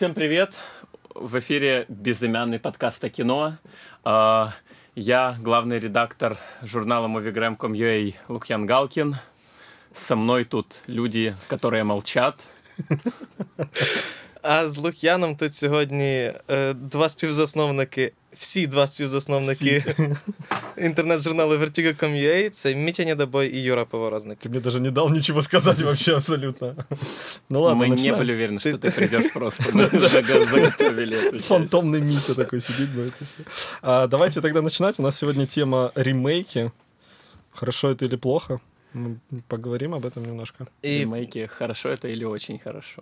Всем привет! В эфире безымянный подкаст о кино. А, я главный редактор журнала movigram.com.ua Лукьян Галкин. Со мной тут люди, которые молчат. А з Лук'яном тут сьогодні е, два співзасновники, всі два співзасновники інтернет-журналу Vertigo.com.ua, це Мітя Недобой і Юра Поворозник. Ты мне даже не дал ничего сказать вообще абсолютно. Ну ладно, Мы не начинаем. были уверены, что ты придешь просто. Мы заго- заготовили эту часть. Фантомный Митя такой сидит, будет и всё. А, давайте тогда начинать. У нас сегодня тема ремейки. Хорошо это или плохо? Мы поговорим об этом немножко. І Ремейки, хорошо это или очень хорошо?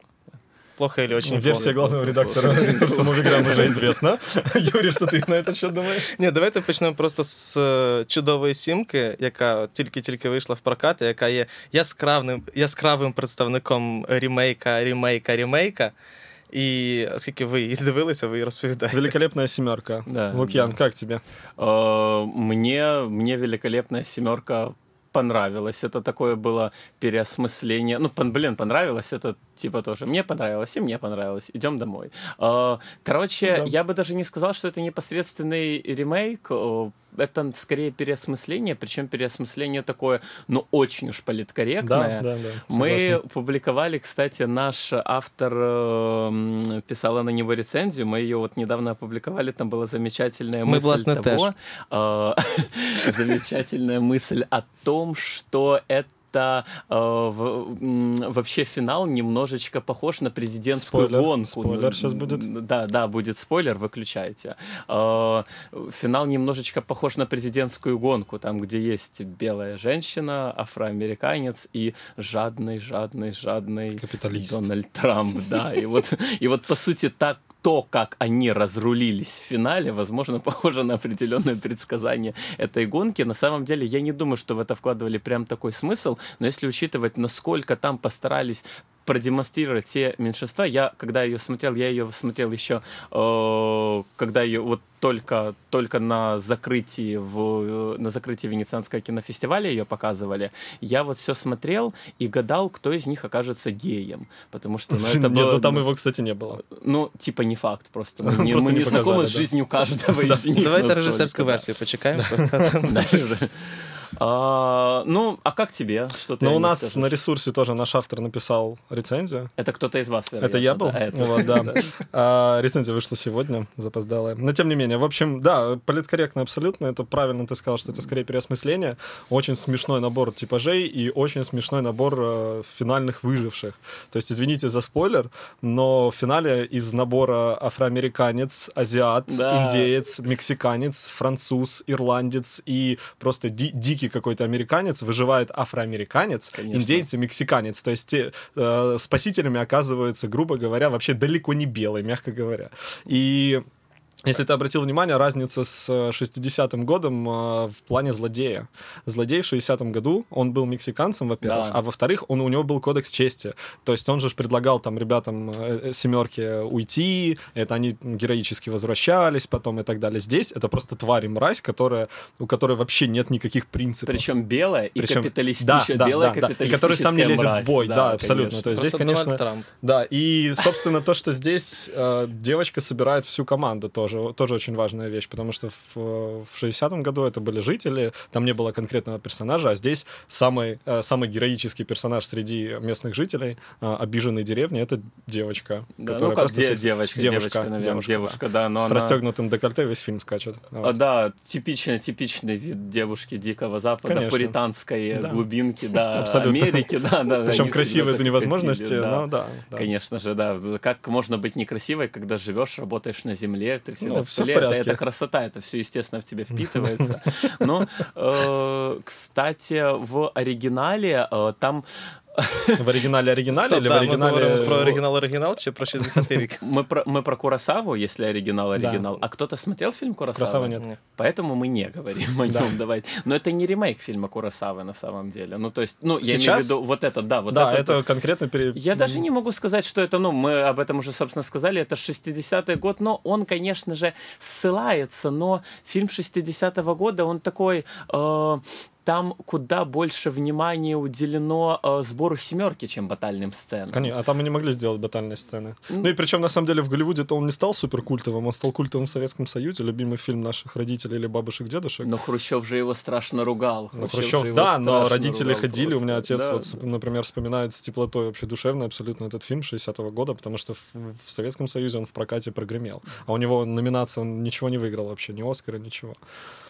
плохо или очень Версия плохо. главного редактора ресурса Movigram уже известна. Юрий, что ты на этот счет думаешь? Ні, давайте почнемо просто з е, чудової сімки, яка от тільки-тільки вийшла в прокат, і яка є яскравим, яскравим представником ремейка, ремейка, ремейка. І оскільки ви її дивилися, ви її розповідаєте. Великолепная семерка. Да, Лукьян, да. как тебе? Э, Мне, мне великолепная семерка понравилась. Это такое было переосмысление. Ну, пон- блин, понравилось это типа тоже. Мне понравилось, и мне понравилось. Идем домой. Э, Короче, Да. я бы даже не сказал, что это непосредственный ремейк. Это скорее переосмысление, причем переосмысление такое, ну, очень уж политкорректное. Да, да, да. Мы согласен. публиковали, кстати, наш автор э, писала на него рецензию, мы ее вот недавно опубликовали, там была замечательная Мы, мысль того, э, замечательная мысль о том, что это э, в- вообще финал немножечко похож на президентскую Спойлер, гонку. спойлер щас будет. Да, да, будет спойлер, выключайте. Э, Финал немножечко похож на президентскую гонку, там, где есть белая женщина, афроамериканец и жадный, жадный, жадный Капиталист. Дональд Трамп, да. И вот, и вот по сути так то, как они разрулились в финале, возможно, похоже на определенное предсказание этой гонки. На самом деле, я не думаю, что в это вкладывали прям такой смысл, но если учитывать, насколько там постарались продемонстрировать все меньшинства. Я, когда ее смотрел, я ее смотрел еще, э, когда ее вот только, только на закрытии в, э, на закрытии Венецианского кинофестиваля ее показывали. Я вот все смотрел и гадал, кто из них окажется геем, потому что ну, это Нет, было, ну там его, кстати, не было. ну типа не факт просто. Мы не, Просто мы не знакомы с жизнью каждого из них. Давайте настолько, режисерську да. версію А, ну, а как тебе? Что ты о у нас скажешь? на ресурсе тоже наш автор написал рецензию. Это кто-то из вас, Это я был? вероятно, да, это- Вот, да. А, рецензия вышла сегодня, запоздалая. Но тем не менее, в общем, да, политкорректно абсолютно. Это правильно ты сказал, что это скорее переосмысление. Очень смешной набор типажей и очень смешной набор э, финальных выживших. То есть, извините за спойлер, но в финале из набора афроамериканец, азиат, Да. индеец, мексиканец, француз, ирландец и просто ди- дикий какой-то американец выживает афроамериканец, Конечно. индейец и мексиканец. То есть те, э, спасителями оказываются, грубо говоря, вообще далеко не белые, мягко говоря. И если ты обратил внимание, разница с э, 60-м годом э, в плане злодея. Злодей в 60-м году, он был мексиканцем, во-первых, Да. а во-вторых, он, у него был кодекс чести. То есть он же предлагал там ребятам э, семерки уйти, это они героически возвращались потом и так далее. Здесь это просто тварь и мразь, которая, у которой вообще нет никаких принципов. Причем белая и Причем- капиталистическая, да, да, белая да, да. И который сам не лезет в мразь, бой, да, абсолютно. То есть здесь, Просто конечно, Дональд Трамп. да, и, собственно, то, что здесь э, девочка собирает всю команду, тоже, тоже очень важная вещь, потому что в, в 60-м году это были жители, там не было конкретного персонажа, а здесь самый, э, самый героический персонаж среди местных жителей, э, обиженной деревни, это девочка. Да, которая ну как де- девочка, девушка, девочка, наверное, девушка, девушка, да. да, но С она... расстегнутым декольте весь фильм скачет. А, Вот. да, типичный, типичный вид девушки Дикого Запада, Конечно. пуританской Да. глубинки, да, Абсолютно. Америки, да, да. Причем красивой всегда до невозможности, да. но да. да. Конечно же, да. Как можно быть некрасивой, когда живешь, работаешь на земле, ты всегда Ну, в всё в это, это красота, это все, естественно, в тебе впитывается. Но, э, кстати, в оригинале э, там В оригинале оригинале Стоп, или в да, ми оригинале... говоримо про в- оригінал оригінал чи про 60-й рік? мы про, мы про Курасаву, если оригинал, Да. оригинал. А кто-то смотрел фильм Курасава? Куросава нет. Ні. Поэтому мы не говорим о Да. нем. Давайте. Но это не ремейк фильма Курасавы на самом деле. Ну, то есть, ну, я имею в Сейчас? виду вот это, да, вот да, это. это конкретно пере... Я даже не могу сказать, что это, ну, мы об этом уже, собственно, сказали, это 60-й год, но он, конечно же, ссылается, но фильм 60-го года, он такой... э, там куда больше внимания уделено э, сбору семерки, чем батальным сценам. Конечно, а там не могли сделать батальные сцены. Ну и причем, на самом деле, в Голливуде-то он не стал супер культовым, он стал культовым в Советском Союзе, любимый фильм наших родителей или бабушек, дедушек. Но Хрущев же его страшно ругал. Ну, Хрущев, же его да, но родители ходили, у меня просто. отец, Да, вот, да. например, вспоминает с теплотой вообще душевно абсолютно этот фильм 60-го года, потому что в, в Советском Союзе он в прокате прогремел. А у него номинация, он ничего не выиграл вообще, ни Оскара, ничего.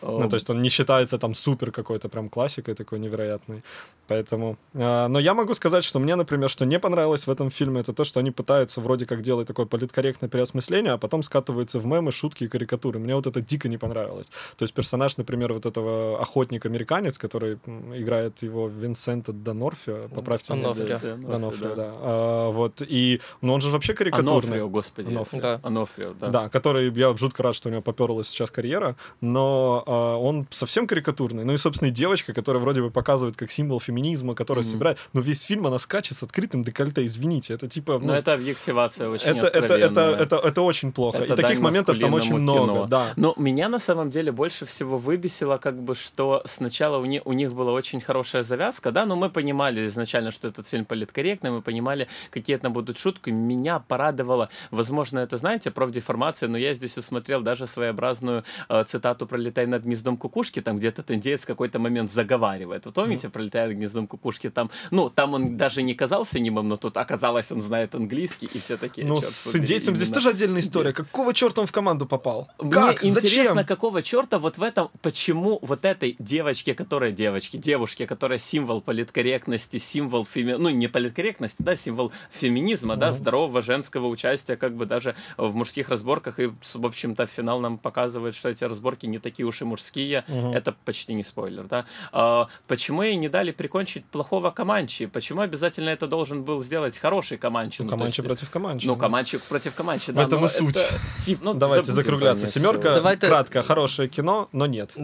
Ну, то есть он не считается там супер какой-то прям классикой такой невероятной. Поэтому... а, но я могу сказать, что мне, например, что не понравилось в этом фильме, это то, что они пытаются вроде как делать такое политкорректное переосмысление, а потом скатываются в мемы, шутки и карикатуры. Мне вот это дико не понравилось. То есть персонаж, например, вот этого охотник-американец, который играет его Винсента Донофрио, поправьте меня, если- Онофрио. Да, да. А, вот, и... Ну, он же вообще карикатурный. Анофрио, господи. Анофрио. Да. Анофрио, да. Да, который, я жутко рад, что у него поперлась сейчас карьера, но а, он совсем карикатурный. Ну и, собственно, и девочка, которая вроде бы показывает как символ феминизма, которая Мгм. собирает... Но весь фильм она скачет с открытым декольте, извините. Это типа... Но ну, это объективация очень это, это, это, это, это очень плохо. Это и таких моментов там очень маскулинному много. кино. Да. Но меня на самом деле больше всего выбесило, как бы, что сначала у, них у них была очень хорошая завязка, да, но мы понимали изначально, что этот фильм политкорректный, мы понимали, какие там будут шутки. Меня порадовало, возможно, это, знаете, профдеформация, но я здесь усмотрел даже своеобразную э, цитату «Пролетай над гнездом кукушки», там где-то индеец какой-то момент заговаривает. Вы помните, «Пролетая над гнездом кукушки», там, ну, там он даже не казался немым, но тут оказалось, он знает английский, и все такие, Ну, «Чёрт с индейцем здесь именно». тоже отдельная история. Какого черта он в команду попал? Мне как? интересно, Зачем? какого черта вот в этом, почему вот этой девочке, которая девочке, девушке, которая символ политкорректности, символ феми... ну не политкорректности, да, символ феминизма, да, здорового женского участия, как бы даже в мужских разборках и, в общем-то, финал нам показывает, что эти разборки не такие уж и мужские, это почти не спойлер, да. А, почему ей не дали прикончить плохого Каманчи? Почему обязательно это должен был сделать хороший Каманчи? Ну, то Команчи есть- против Команчи. Ну, Каманчи против Каманчи, В да. этом но и суть. это тип- ну, Давайте закругляться. Семерка, всё. Давайте- кратко, хорошее кино, но нет.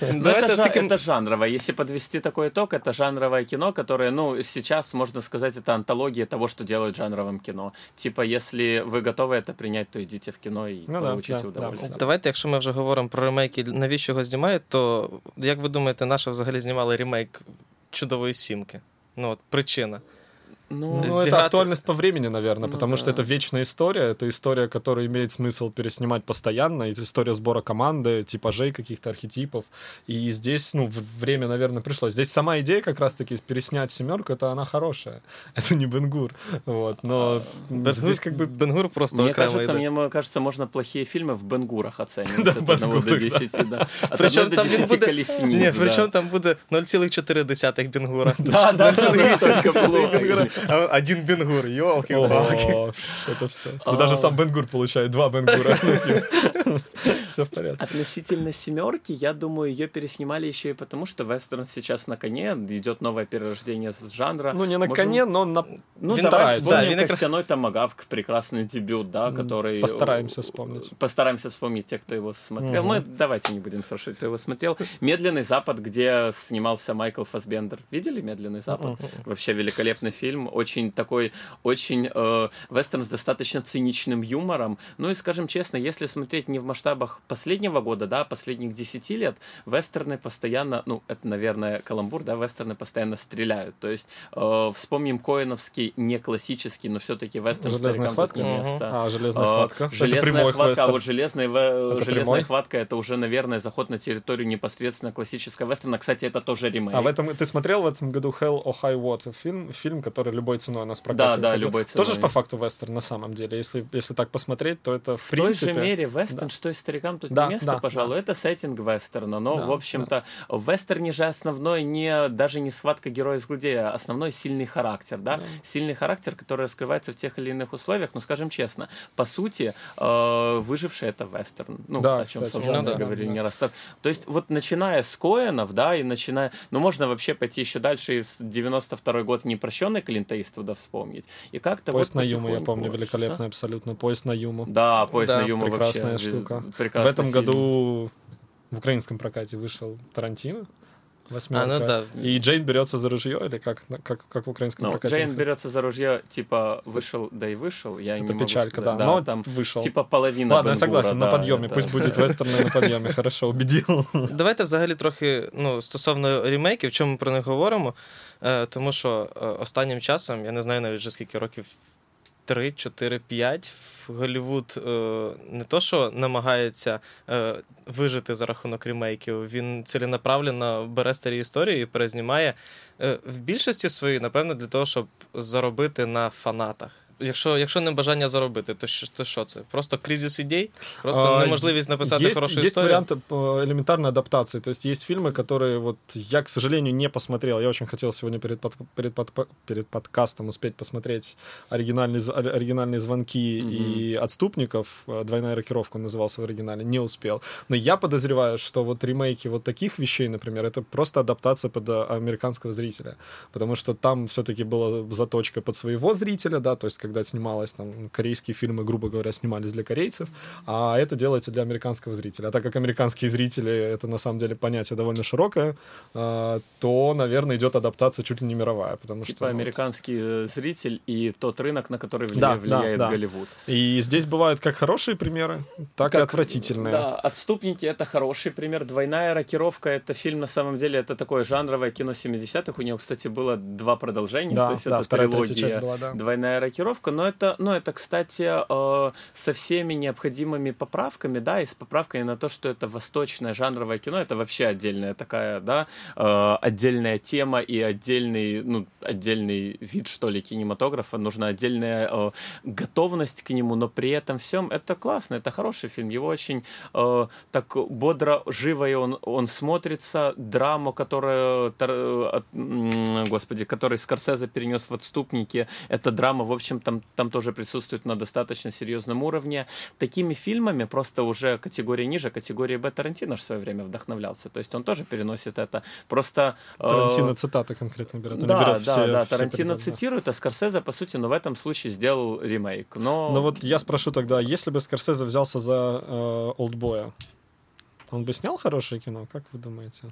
Ну, это, жанровое. Если подвести такой итог, это жанровое кино, которое, ну, сейчас, можно сказать, это антология того, что делают жанровым кино. Типа, если вы готовы это принять, то идите в кино и Ну получите да, удовольствие. да. Давайте, якщо ми вже говоримо про ремейки, навіщо його знімають, то як ви думаєте, на що взагалі знімали ремейк чудової сімки? Ну от причина. Ну, Ну, это актуальность по времени, наверное, Ну потому да. что это вечная история, это история, которую имеет смысл переснимать постоянно, это история сбора команды, типажей каких-то архетипов, и здесь, ну, время, наверное, пришло. Здесь сама идея как раз-таки переснять семерку, это она хорошая, это не Бенгур, вот, но Бенгур, здесь как бы... Бенгур просто мне кажется, мне кажется, можно плохие фильмы в Бенгурах оценивать. Да, от 1 до Бенгурах, 10, да. От Причому 1 до там він 10 буде... колесениц, Ні, да. причому там буде 0,4 Бенгура. Да, да, да, 0,4 настолько плохо. Бенгура, один Бенгур, йолки-палки. О, это все. А. даже сам Бенгур получает два Бенгура. Все в порядке. Относительно семерки, я думаю, ее переснимали еще и потому, что вестерн сейчас на коне, идет новое перерождение с жанра. Ну, не на коне, но на... Ну, давай старается. вспомним «Костяной томагавк», прекрасный дебют, да, который... постараемся вспомнить. Постараемся вспомнить те, кто его смотрел. Мы давайте не будем спрашивать, кто его смотрел. «Медленный запад», где снимался Майкл Фасбендер. Видели «Медленный запад»? Вообще великолепный фильм, очень такой, очень э, вестерн с достаточно циничным юмором. Ну и, скажем честно, если смотреть не в масштабах последнего года, да, а последних 10 лет, вестерны постоянно, ну, это, наверное, каламбур, да, вестерны постоянно стреляют. То есть э, вспомним Коэновский, не классический, но все-таки вестерн Железная старикам тут хватка? не Мгм. место. А, железная А, хватка. Это Железная прямой хватка, а вестерн. вот железная, Это железная прямой? хватка это уже, наверное, заход на территорию непосредственно классического вестерна. Кстати, это тоже ремейк. А в этом ты смотрел в этом году Hell or High Water фильм, фильм, который любой ценой нас в прокате Да, да, выходил? любой Тоже ценой. по факту вестерн на самом деле. Если, если так посмотреть, то это в, В принципе... той же мере вестерн, что и старикам тут Да, не место, да, пожалуй, это сеттинг вестерна. Но, Да, в общем-то, в вестерне же основной не даже не схватка героя с злодея, а основной сильный характер, да? Сильный характер, который раскрывается в тех или иных условиях. Но, скажем честно, по сути, э, выживший это вестерн. Ну, Да, о чем, кстати, собственно, ну да. говорили Да. не раз. Так, То есть, вот начиная с Коэнов, да, и начиная... Ну, можно вообще пойти еще дальше и в 92 год непрощенный Клинта Иствуда вспомнить. И как-то Поезд вот на Юму, я помню, Что? великолепный абсолютно. Поезд на Юму. Да, поезд Да, на Юму Прекрасная вообще. штука. Прекрасный в этом фильм. году в украинском прокате вышел Тарантино Восьмерка. А, ну да. И Джейн берется за ружье, или как, как, как в украинском Ну, прокате? Джейн берется за ружье, типа, вышел, да и вышел. Я не Это могу печалька, сказать. да. Но там вышел. типа половина Ладно, я Бен-Гура, согласен, на да, подъеме. это- Пусть будет вестерны на подъеме. Хорошо, убедил. Давайте взагалі трохи ну, стосовно ремейків, чому ми про них говоримо. Е, тому що е, останнім часом, я не знаю навіть вже скільки років. 3, 4, 5 в Голлівуд е, не то, що намагається е, вижити за рахунок ремейків, він ціленаправленно бере старі історії і перезнімає е, в більшості своїй, напевно, для того, щоб заробити на фанатах. Якщо, якщо не бажання заробити, то що, то що це? Просто кризис ідей? Просто А, неможливість написати есть, хорошу есть історію? варианты э, элементарной адаптации. То есть есть фильмы, которые вот я, к сожалению, не посмотрел. Я очень хотел сегодня перед, под, перед, под, перед подкастом успеть посмотреть оригинальные, з- ори- оригинальные звонки Мгм. и отступников. Э, Двойная рокировка он назывался в оригинале. Не успел. Но я подозреваю, что вот ремейки вот таких вещей, например, это просто адаптация под э, американского зрителя. Потому что там все-таки была заточка под своего зрителя, да, то есть когда снималось там корейские фильмы, грубо говоря, снимались для корейцев, а это делается для американского зрителя. А так как американские зрители это на самом деле понятие довольно широкое, а, то, наверное, идет адаптация чуть ли не мировая, потому Типа что вот- американский э, зритель и тот рынок, на который Да, да, влияет да. Голливуд. И здесь бывают как хорошие примеры, так и Как, отвратительные. Да, «Отступники» — это хороший пример. «Двойная рокировка» — это фильм, на самом деле, это такое жанровое кино 70-х. У него, кстати, было два продолжения, Да, то есть да, это вторая, трилогия часть была, да. «Двойная рокировка». Но это, ну, это кстати, э, со всеми необходимыми поправками, да, и с поправками на то, что это восточное жанровое кино, это вообще отдельная такая, да, э, отдельная тема и отдельный, ну, отдельный вид, что ли, кинематографа. Нужна отдельная э, готовность к нему, но при этом всем это классно, это хороший фильм. Его очень так бодро, живо и он, он смотрится. Драму, м, господи, который Скорсезе перенес в «Отступники», эта драма, в общем, там, там тоже присутствует на достаточно серьезном уровне. Такими фильмами просто уже категория ниже, категория Б. Тарантино в свое время вдохновлялся. То есть он тоже переносит это. Просто... э, Тарантино цитаты конкретно берет. Да, берет да, все- да, все Тарантино да. цитирует, а Скорсезе, по сути, ну, в этом случае сделал ремейк. Но, Ну вот я спрошу тогда, если бы Скорсезе взялся за э, «Олдбоя», он бы снял хорошее кино, как вы думаете?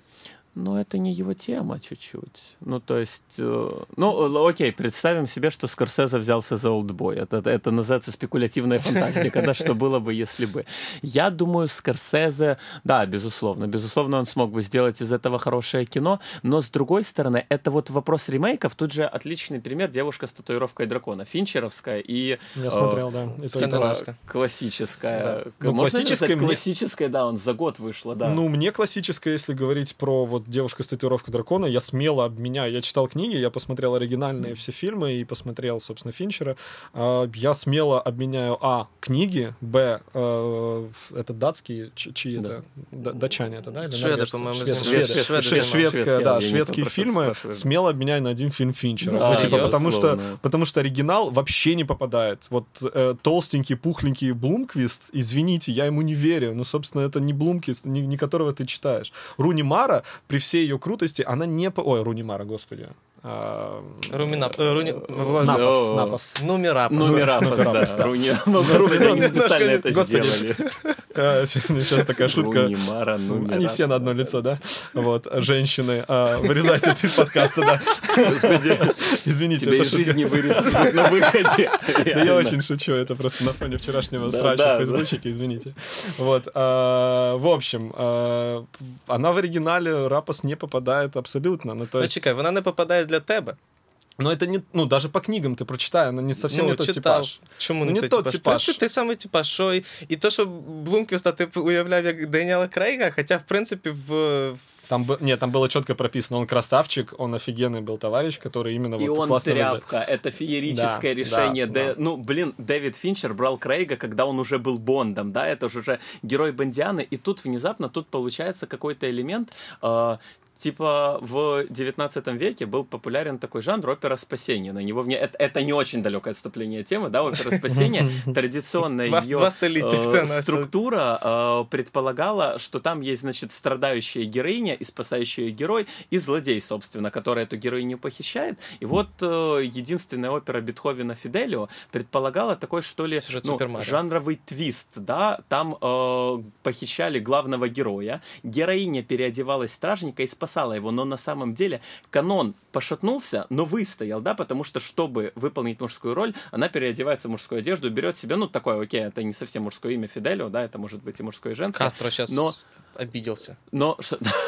но это не его тема чуть-чуть. Ну, то есть... э, ну, окей, представим себе, что Скорсезе взялся за «Олдбой». Это, это, называется спекулятивная фантастика, да, что было бы, если бы. Я думаю, Скорсезе... Да, безусловно. Безусловно, он смог бы сделать из этого хорошее кино, но, с другой стороны, это вот вопрос ремейков. Тут же отличный пример «Девушка с татуировкой дракона». Финчеровская и... Я э, смотрел, да. и. Классическая. Да. Ну, классическая классическая, да, он за год вышла, да. Ну, мне классическое, если говорить про вот девушка с татуировкой дракона, я смело обменяю. Я читал книги, я посмотрел оригинальные все фильмы и посмотрел, собственно, Финчера. А, Я смело обменяю А. Книги, Б. э, Это датские, чьи Да. это? Д- Датчане это, да? или Шведы, по-моему, Шведы, шведы. шведы, Швед- шведы, Шведская, шведские, да, шведские фильмы спрашиваю. смело обменяю на один фильм Финчера. Да, Ну, типа, потому что, потому что оригинал вообще не попадает. Вот э, толстенький, пухленький Блумквист, извините, я ему не верю. Ну, собственно, это не Блумквист, не, не которого ты читаешь. Руни Мара, при всей ее крутости, она не... Ой, Руни Мара, господи. А, Руміна... е, Руні... Напас, О. напас. Нумерапас. Ну, Мирапас, Мирапас, да. да. Руни, ну, господи, они специально это Господи. сделали. А, Сейчас такая шутка. Руни Мара, ну, Они Мирапас. все на одно лицо, да? Вот, женщины. а, Вырезайте это из подкаста, да. Господи, Извините, тебя это из жизни шутка. вырезать на выходе. Да я Реально. очень шучу, это просто на фоне вчерашнего Да, срача да, в фейсбучике, извините. Вот, а, в общем, а, она в оригинале Рапос не попадает абсолютно. Ну, то Ну, есть, чекай, вона не попадає для тебе. но это не, ну, даже по книгам ты прочитай, она не совсем ну, не тот читав. типаж. Чому Ну, не, не той тот типаж? типаж. В принципі, той самий типаж, що і, і то, що Блумквіста ти уявляв як Деніела Крейга, хоча, в принципі, в, в Там, бы- нет, там было четко прописано, он красавчик, он офигенный был товарищ, который именно И вот он классно выглядит. тряпка. Это феерическое Да, решение. да, Дэ- да. Ну, блин, Дэвид Финчер брал Крейга, когда он уже был Бондом, да, это же уже герой Бондианы, и тут внезапно тут получается какой-то элемент, э, Типа в 19 веке был популярен такой жанр опера спасения. На него вне... это, это не очень далекое отступление темы, да, опера спасения. Традиционная ее структура э, предполагала, что там есть, значит, страдающая героиня и спасающий ее герой, и злодей, собственно, который эту героиню похищает. И вот э, единственная опера Бетховена Фиделио предполагала такой, что ли, ну, жанровый твист, да, там э, похищали главного героя, героиня переодевалась стражника и спасала спасала его, но на самом деле канон пошатнулся, но выстоял, да, потому что, чтобы выполнить мужскую роль, она переодевается в мужскую одежду, берет себе, ну, такое, окей, это не совсем мужское имя Фиделио, да, это может быть и мужское, и женское. Кастро сейчас но, обиделся. Но,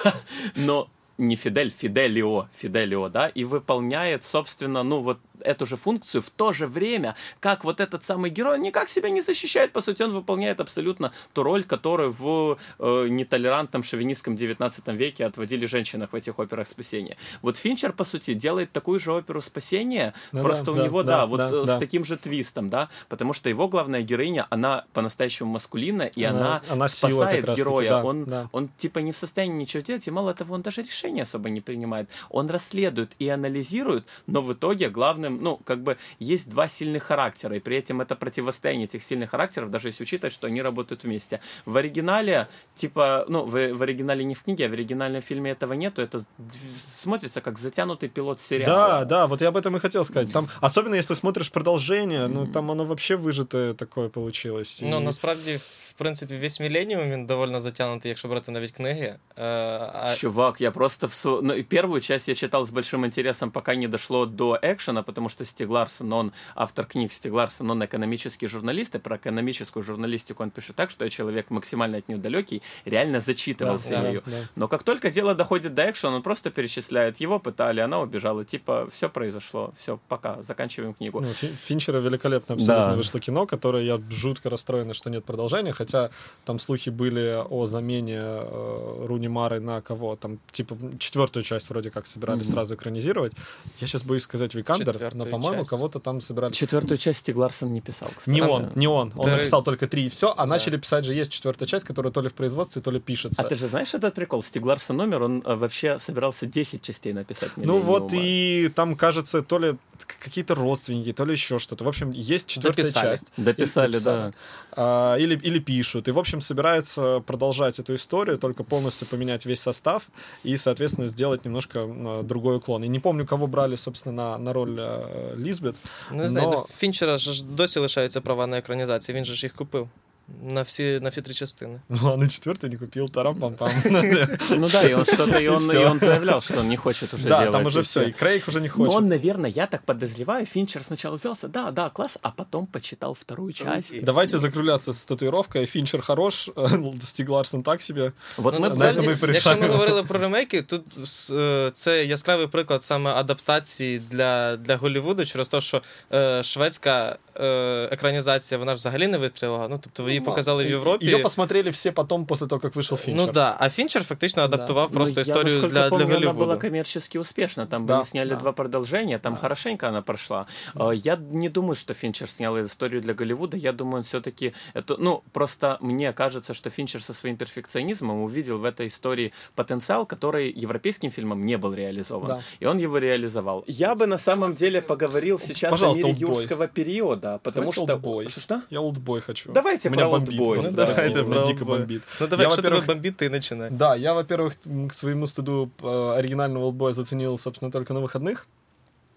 но не Фидель, Фиделио, Фиделио, да, и выполняет, собственно, ну, вот эту же функцию в то же время, как вот этот самый герой никак себя не защищает, по сути, он выполняет абсолютно ту роль, которую в э, нетолерантном шовинистском 19 веке отводили женщинах в этих операх спасения. Вот Финчер, по сути, делает такую же оперу спасения, ну, просто да, у да, него, да, да вот да, э, с да. таким же твистом, да, потому что его главная героиня, она по-настоящему маскулина, и она, она, она спасает героя. Да, он, да. он типа не в состоянии ничего делать, и мало того, он даже решения особо не принимает. Он расследует и анализирует, но в итоге главным сильным, ну, как бы есть два сильных характера, и при этом это противостояние этих сильных характеров, даже если учитывать, что они работают вместе. В оригинале, типа, ну, в, в оригинале не в книге, а в оригинальном фильме этого нету, это смотрится как затянутый пилот сериала. Да, да, вот я об этом и хотел сказать. Там, особенно если смотришь продолжение, ну, там оно вообще выжатое такое получилось. Ну, и... насправді, в принципі, весь міленіум він довольно затягнутий, якщо брати навіть книги. А... Чувак, я просто в ну, первую часть я читал с большим интересом, пока не дошло до экшена, потому что Стиг Ларсон, он автор книг Стиг Ларсон, он экономический журналист, и про экономическую журналистику он пишет так, что я человек максимально от нее далекий, реально зачитывался да, ею. Да, да. Но как только дело доходит до экшена, он просто перечисляет, его пытали, она убежала, типа, все произошло, все, пока, заканчиваем книгу. Ну, Финчера великолепно абсолютно да. вышло кино, которое я жутко расстроен, что нет продолжения, хотя там слухи были о замене э, Руни Мары на кого, там, типа, четвертую часть вроде как собирались mm-hmm. сразу экранизировать. Я сейчас боюсь сказать Викандер, но, по-моему, кого-то там собирали. Четвертую часть Стиг Ларсон не писал, кстати. Не он, не он. Он да, написал только три и все, а да. начали писать же есть четвертая часть, которая то ли в производстве, то ли пишется. А ты же знаешь этот прикол? Стиг Ларсон номер, он э, вообще собирался 10 частей написать. Ну вот и там, кажется, то ли какие-то родственники, то ли еще что-то. В общем, есть четвертая дописали. часть. Дописали, да. А, или, или пишут. И, в общем, собирается продолжать эту историю, только полностью поменять весь состав и, соответственно, сделать немножко а, другой уклон. И не помню, кого брали, собственно, на, на роль а, Лізбет. Ну, не знаю, но... Фінчера ж досі лишаються права на екранізацію, він же ж їх купив. На все, на все три частины. Ну, а на четвертую не купил, тарам-пам-пам. Ну да, и он что-то, и он, и он заявлял, что он не хочет уже да, делать. Да, там уже все, и Крейг уже не хочет. Но он, наверное, я так подозреваю, Финчер сначала взялся, да, да, класс, а потом почитал вторую часть. Давайте закругляться с татуировкой. Финчер хорош, Стиг Ларсон так себе. Вот ну, ми насправді, якщо ми говорили про ремейки, тут це яскравий приклад саме адаптації для, для Голлівуду через те, що е, шведська е, екранізація, вона ж взагалі не вистрілила. Ну, тобто її показали в Європі. Ее посмотрели все потом, после того, как вышел Финчер. Ну да, а Финчер фактично адаптував да. просто ну, историю я, для, помню, для Голливуда. она была коммерчески успешна, там да, сняли да. два продолжения, там да. хорошенько она прошла. Да. Я не думаю, что Финчер снял историю для Голливуда, я думаю, он все-таки... Это, ну, просто мне кажется, что Финчер со своим перфекционизмом увидел в этой истории потенциал, который европейским фильмом не был реализован. Да. И он его реализовал. Я бы на самом деле поговорил сейчас Пожалуйста, о мире юрского периода, потому Давайте что... Олдбой. Что? Я олдбой хочу. Давайте Меня бомбит. Ну, давай, Простите, меня дико бомбит. Ну давай, я, что тебя бомбит, ты начинай. Да, я, во-первых, к своему стыду э, оригинального олдбоя заценил, собственно, только на выходных.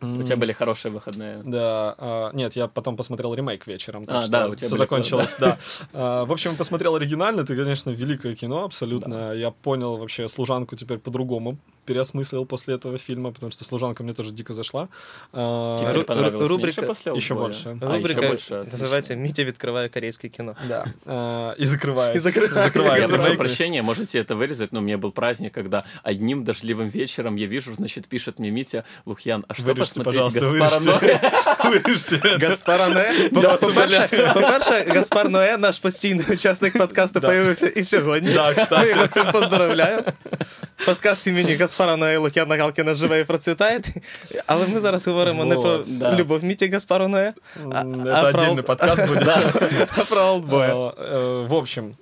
У тебя были хорошие выходные. Да. А, нет, я потом посмотрел ремейк вечером. Так а, что да, у тебя все закончилось, да. А, в общем, посмотрел оригинально. Это, конечно, великое кино, абсолютно. Я понял вообще служанку теперь по-другому переосмыслил после этого фильма, потому что служанка мне тоже дико зашла. А, Тебе понравилось рубрика после еще больше. А, рубрика еще больше. называется «Митя открывая корейское кино». Да. И закрывает. И закрывает. Я прошу прощения, можете это вырезать, но у меня был праздник, когда одним дождливым вечером я вижу, значит, пишет мне Митя Лухьян, а что посмотреть Гаспара Ноэ? Вырежьте Гаспара Ноэ? По-перше, Гаспар Ноэ, наш постійний учасник подкасту, появився і сьогодні. Да, кстати. Ми вас цим поздравляємо. Подкаст імені Гаспара Ноэ і Лук'яна Галкіна живе і процвітає. Але ми зараз говоримо не про любов Міті Гаспару Ноэ, Это отдельный подкаст будет. А про олдбоя. В общем,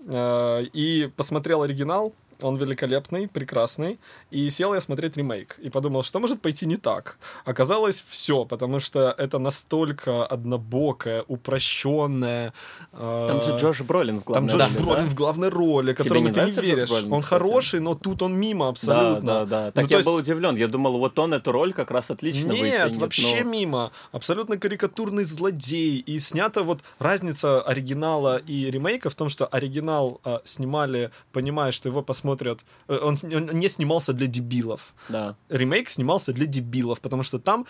и посмотрел оригинал, он великолепный, прекрасный. И сел я смотреть ремейк. И подумал, что может пойти не так. Оказалось все, потому что это настолько однобокое, упрощенное. Э, Там же Джош Бролин в главной Там Джош роли, Бролин да? в главной роли, которому не ты не веришь. Бролин, он кстати? хороший, но тут он мимо абсолютно. Да, да, да. Так ну, я есть... был удивлен. Я думал, вот он эту роль как раз отлично Нет, вытянет, вообще но... мимо. Абсолютно карикатурный злодей. И снято вот разница оригинала и ремейка в том, что оригинал э, снимали, понимая, что его посмотрят смотрят, э, он, он не снимался для дебилов. Да. Ремейк снимался для дебилов, потому что там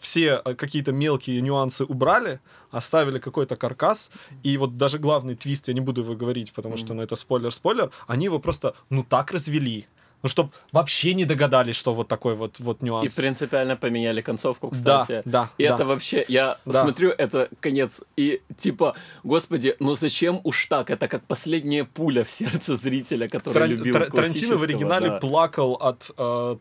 все э, какие-то мелкие нюансы убрали, оставили какой-то каркас, и вот даже главный твист, я не буду его говорить, потому что, ну, это спойлер-спойлер, они его просто, ну, так развели. Ну, чтобы вообще не догадались, что вот такой вот, вот И нюанс. принципиально поменяли концовку, Да, кстати. да, И да. это вообще, я Да. смотрю, это конец. И типа, господи, ну зачем уж так? Это как последняя пуля в сердце зрителя, который Таран- любил Тар- Тарантино в оригинале да. плакал от э,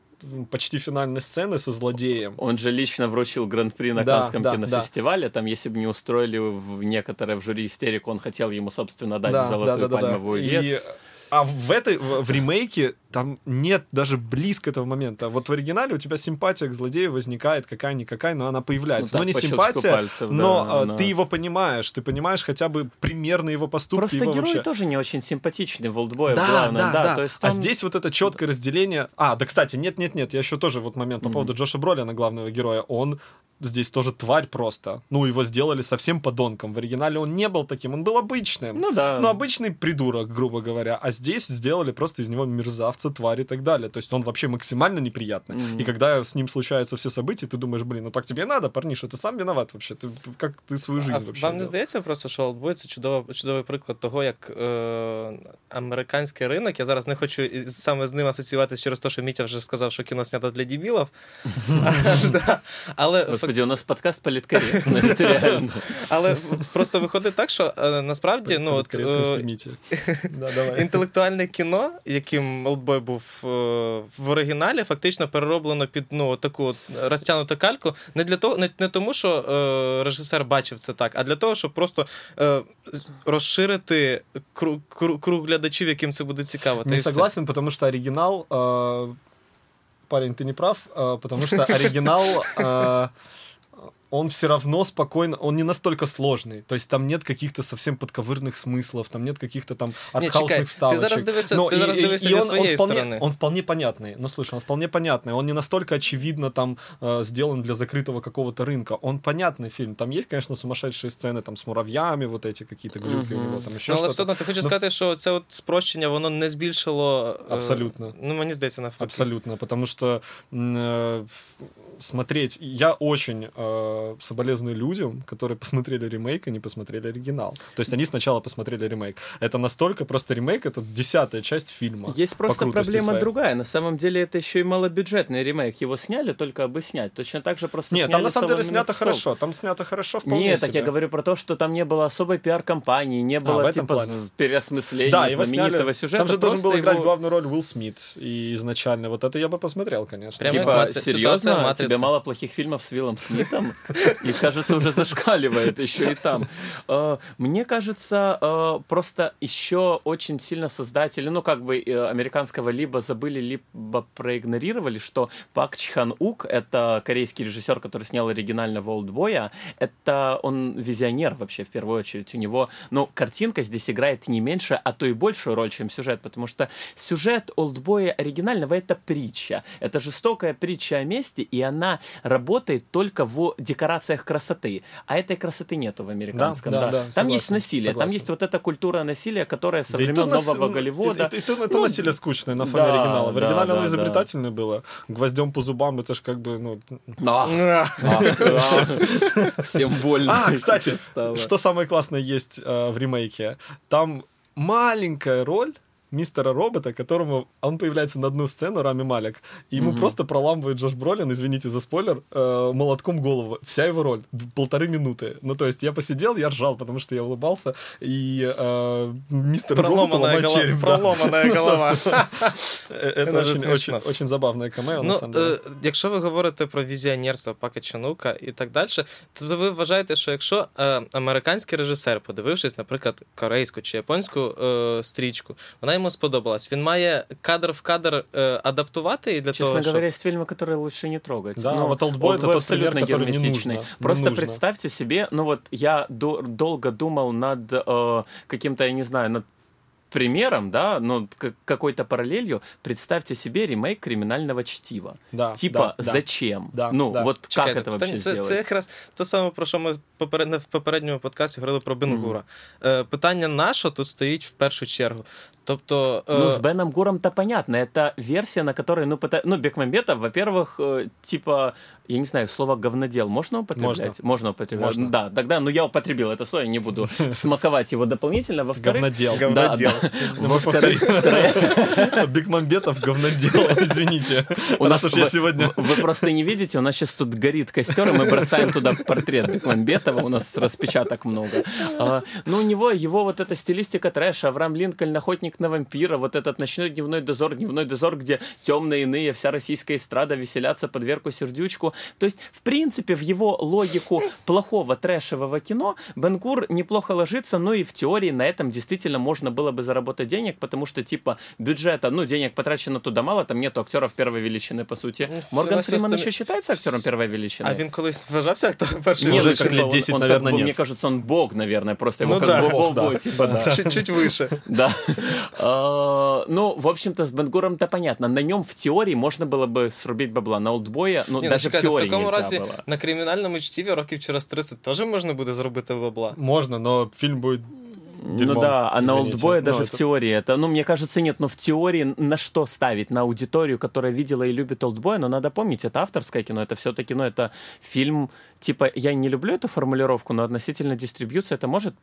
почти финальной сцены со злодеем. Он же лично вручил гран-при на Да, Каннском да, кинофестивале. Там, если бы не устроили в некоторые в жюри истерику, он хотел ему, собственно, дать Да, золотую да, да, да, да. пальмовую И, ветвь. А в этой, в, в ремейке там нет даже близко этого момента. Вот в оригинале у тебя симпатия к злодею возникает какая-никакая, но она появляется. Ну но так, не симпатия, пальцев, но да, а, но- ты его понимаешь, ты понимаешь хотя бы примерно его поступки. Просто его герой вообще... тоже не очень симпатичный в Олдбое, Да, главное. да, да. То есть А он- здесь вот это четкое разделение. А, да, кстати, нет, нет, нет, я еще тоже вот момент по Мгм. поводу Джоша Бролина, главного героя. Он здесь тоже тварь просто. Ну, его сделали совсем подонком. В оригинале он не был таким, он был обычным. Ну да. Ну, обычный придурок, грубо говоря. А здесь сделали просто из него мерзавца, тварь и так далее. То есть он вообще максимально неприятный. Мгм. И когда с ним случаются все события, ты думаешь, блин, ну так тебе и надо, парниша, ты сам виноват вообще. Ты, как ты свою жизнь А вообще вам не вел? здається просто, що Олдбой це чудова, чудовий приклад того, як е, американський ринок. Я зараз не хочу із- саме з ним асоціюватися через те, що Мітя вже сказав, що кіно знято для дебілів. Да. Але Господи, у нас подкаст политкорректность, реально. Але просто виходить так, що е, насправді ну, от, Конкретно е, Міті. Да, давай. інтелектуальне кіно, яким Олдбой був е, в оригіналі, фактично перероблено під ну, таку от розтягнуту кальку. Не для того, не, не тому, що е, режисер бачив це так, а для того, щоб просто е, з- розширити круг, круг, круг глядачів, яким це буде цікаво. Та Не й все. согласен, потому что оригинал... э, парень, ты не прав, э, потому что оригинал... э, он все равно спокойно, он не настолько сложный. То есть там нет каких-то совсем подковырных смыслов, там нет каких-то там чекай, артхаусных ты вставочек. зараз дивишься- Но ты и- зараз и- дивишься и зі он, своєї он вполне, сторони. Он вполне понятный. Ну, слушай, он вполне понятный. Он не настолько очевидно там э, сделан для закрытого какого-то рынка. Он понятный фильм. Там есть, конечно, сумасшедшие сцены там с муравьями, вот эти какие-то глюки у Мгм. него, там еще Ну, але что-то. все одно ти хочеш Ну, сказати, що це от спрощення, воно не збільшило. е, Абсолютно. Ну, мені здається, навпаки. Абсолютно, потому что м, э, ф- смотреть... Я очень э, соболезную людям, которые посмотрели ремейк и не посмотрели оригинал. То есть они сначала посмотрели ремейк. Это настолько просто ремейк, это десятая часть фильма. Есть просто проблема своей. другая. На самом деле это еще и малобюджетный ремейк. Его сняли только бы снять. Точно так же просто Нет, сняли там на самом деле «Соломенных снято псов». хорошо. Там снято хорошо вполне Нет, так я себе. говорю про то, что там не было особой пиар-компании, не в было этом типа плане. переосмысления Да, его знаменитого сняли. сюжета. Там же должен был играть его- главную роль Уилл Смит и изначально. Вот это я бы посмотрел, конечно. Прямо Типа, серьезно? «Матрица». Тебе мало плохих фильмов с Виллом Смитом? И, кажется, уже зашкаливает еще и там. Э, Мне кажется, э, просто еще очень сильно создатели, ну, как бы э, американского либо забыли, либо проигнорировали, что Пак Чхан Ук, это корейский режиссер, который снял оригинального Олдбоя, это он визионер вообще в первую очередь. У него, ну, картинка здесь играет не меньше, а то и большую роль, чем сюжет, потому что сюжет Олдбоя оригинального это притча. Это жестокая притча о мести, и она работает только в декорациях красоты. А этой красоты нету в американском. Да, да, да, там согласен, есть насилие, там согласен. есть вот эта культура насилия, которая со Да и времен то нас- нового Голливуда. И, и- и то это Ну, насилие скучное на фоне да, оригинала. В да, оригинале да, оно да. изобретательное было. Гвоздем по зубам, это ж как бы, ну... Всем больно. А, кстати, что самое классное есть э, в ремейке? Там маленькая роль мистера робота, которому он появляется на одну сцену, Рами Малик, и ему Мгм. просто проламывает Джош Бролин, извините за спойлер, э, молотком голову. Вся его роль. Д- Полторы минуты. Ну, то есть я посидел, я ржал, потому что я улыбался, и э, мистер робот Проломанная ломает голова. череп. да. Проломанная голова. Э, Это Это же очень, очень, смешно. очень забавное камео, на Ну, самом деле. е, якщо ви говорите про візіонерство Пака Чанука і так далі, то ви вважаєте, що якщо е, американський режисер, подивившись, наприклад, корейську чи японську е, стрічку, вона йому сподобалась, він має кадр в кадр е, адаптувати і для Честно того, говоря, щоб... есть фильмы, которые лучше не трогать. Да, Ну, вот «Олдбой» это «Олдбой» тот пример, абсолютно который не герметичный. нужно, не Просто нужно. представьте себе, ну вот я до- долго думал над э, каким-то, я не знаю, над примером, да, ну, к- какой-то параллелью, представьте себе ремейк криминального чтива. Да, Типа, да, да. зачем? Да, ну, да. вот Чекайте, как это вообще питання- це, сделать? це якраз те саме, про що ми попередньо в попередньому подкасті говорили про Бенгура. Е, питання наше тут стоїть в першу чергу. Тобто, е, Ну, с Беном Гуром-то понятно. Это версия, на которой, ну, пыта... ну Бекмамбетов, во-первых, э, типа, я не знаю, слово говнодел можно употреблять? Можно. употреблять. Можно. Да, тогда, ну, я употребил это слово, я не буду смаковать его дополнительно. Во-вторых, Говнодел. Да, Говнодел. да. Вы Во-вторых. Бекмамбетов говнодел, извините. У нас уж я сегодня... Вы, вы просто не видите, у нас сейчас тут горит костер, и мы бросаем туда портрет Бекмамбетова, у нас распечаток много. А, ну, у него его вот эта стилистика трэша, Авраам Линкольн, охотник на вампира, вот этот ночной дневной дозор, дневной дозор, где темные иные, вся российская эстрада веселятся под Верку Сердючку. То есть, в принципе, в его логику плохого трэшевого кино Бенгур неплохо ложится, но и в теории на этом действительно можно было бы заработать денег, потому что, типа, бюджета, ну, денег потрачено туда мало, там нету актеров первой величины, по сути. Ну, Морган Фриман еще считается актером первой величины? А він колись вважався актором першої Уже ну, как типа, лет 10, он, он наверное, нет. Мне кажется, он бог, наверное, просто его Ну как да. бы Бог, бог, да. типа, да. Чуть-чуть вище. Да. А, Ну, в общем-то, с Бенгуром-то понятно. На нем в теории можно было бы срубить бабла. На олдбоя, ну, Ні, ну, даже в чекайте, в теории такому нельзя разі было. на кримінальному чтіві років через 30 теж можна буде зробити бабла. Можно, но фильм будет Ну дерьмом, да, а на извините. олдбоя Ну, даже это- в теории это, ну, мне кажется, нет, но в теории на что ставить? На аудиторию, которая видела и любит олдбоя, но надо помнить, это авторское кино, это все-таки, ну, это фильм, типа, я не люблю эту формулировку, но относительно дистрибьюции это может п-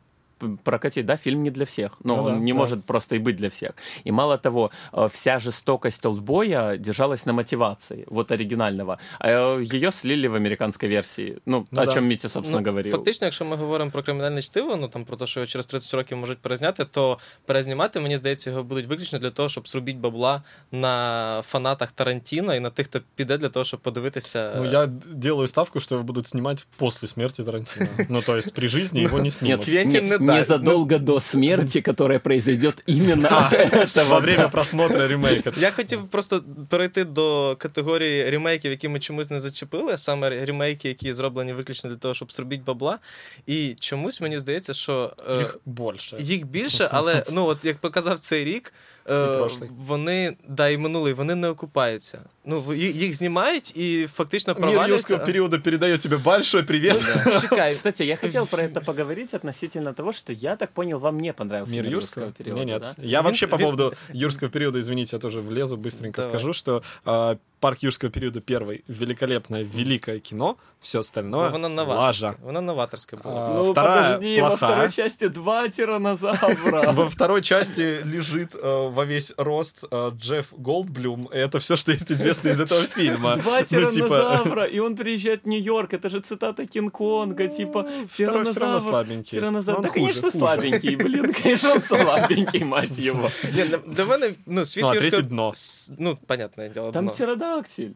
прокатить, да, фильм не для всех, но Ну он да, не да. может просто и быть для всех. И мало того, э, вся жестокость олдбоя держалась на мотивации, вот оригинального, а ее слили в американской версии, ну, Ну о да. чем Митя, собственно, Ну, говорил. Фактично, якщо ми говоримо про кримінальне чтиво, ну там про те, що його через 30 років можуть перезняти, то перезнімати, мені здається, його будуть виключно для того, щоб зробити бабла на фанатах Тарантіна і на тих, хто піде для того, щоб подивитися. Ну, я д- делаю ставку, что его будут снимать после смерти Тарантино. Ну, то есть при жизни его не снимут. Квентин не не дасть. задолго до смерти, которая произойдет именно от Во этого. время просмотра ремейка. Я хотів просто перейти до категорії ремейків, які ми чомусь не зачепили, а саме ремейки, які зроблені виключно для того, щоб зробити бабла. І чомусь мені здається, що е, Их больше. їх більше, але ну от як показав цей рік, е, І прошлий. вони да і минулий, вони не окупаються. Ну в- їх, їх знімають і фактично Мир провалюються. юрского периода передает тебе большой привет. Чекай, Кстати, я хотел про это поговорить относительно того, что я так понял, вам не понравился Мир «Мир юрского периода. Мне нет. да? Я Вин- вообще по вин- поводу юрского периода, извините, я тоже влезу, быстренько Давай. скажу, что а, парк юрского периода первый великолепное, великое кино, все остальное вона лажа. новаторська. Вона новаторська була. А, Ну, вторая подожди, во плохая. второй части два тиранозавра. Во второй части лежит э, во весь рост э, Джефф Голдблюм. И это все, что есть известно из этого фильма. Два Ну, типа, тиранозавра, и он приезжает в Нью-Йорк, это же цитата Кинг-Конга, типа Второй всё равно слабенький. Тиранозавр. Но Да, он хуже, конечно, хуже. слабенький, блин, конечно, он слабенький, мать его. Ні, для- для мене ну, світ Ну, а юрського- третє дно. С- Ну, понятне діло, Там дно. птеродактиль.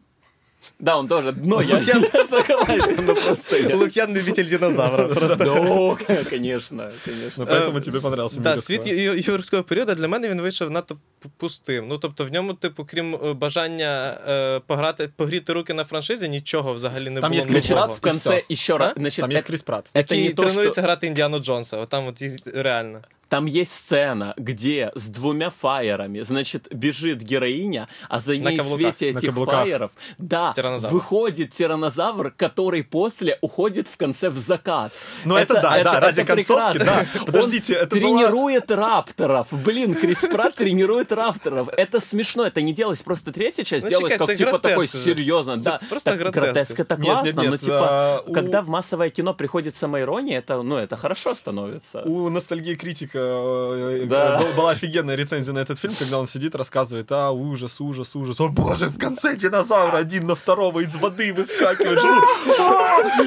Да, он тоже дно, я, я согласен, но просто я... Лук'ян любитель динозавра. Просто. Да, конечно, конечно. Ну, поэтому Е, тебе понравился Да, «Мир світ юрского». ю- юрського періоду для мене він вийшов надто п- пустим. Ну тобто, в ньому, типу, крім е, бажання е, пограти, погріти руки на франшизі, нічого взагалі не Там було є Значит, нового. в конце всё. еще раз, А? значит, Там это- есть Крис Пратт. это Який не то, тренується что... грати Індіану Джонса. От там от і- реально. Там есть сцена, где с двумя фаерами, значит, бежит героиня, а за ней в свете этих фаеров, да, Тираннозавр. выходит тиранозавр, который после уходит в конце в закат. Ну, это да, да, ради концовки, прекрасно. да. Подождите, Он это тренирует рапторов. Блин, Крис Пратт тренирует рапторов. Это смешно, это не делалось просто третья часть, Ну, делалось чекай, как типа такой серьезно. Да, просто Так гротеск. гротеск это Нет, классно, нет, но нет, типа, а, у- когда в массовое кино приходит самоирония, это, ну, это хорошо становится. У ностальгии критика э, Да. э, был- была офигенная рецензия на этот фильм, когда он сидит, рассказывает, а, ужас, ужас, ужас. О, боже, в конце динозавр один на второго из воды выскакивает. живут.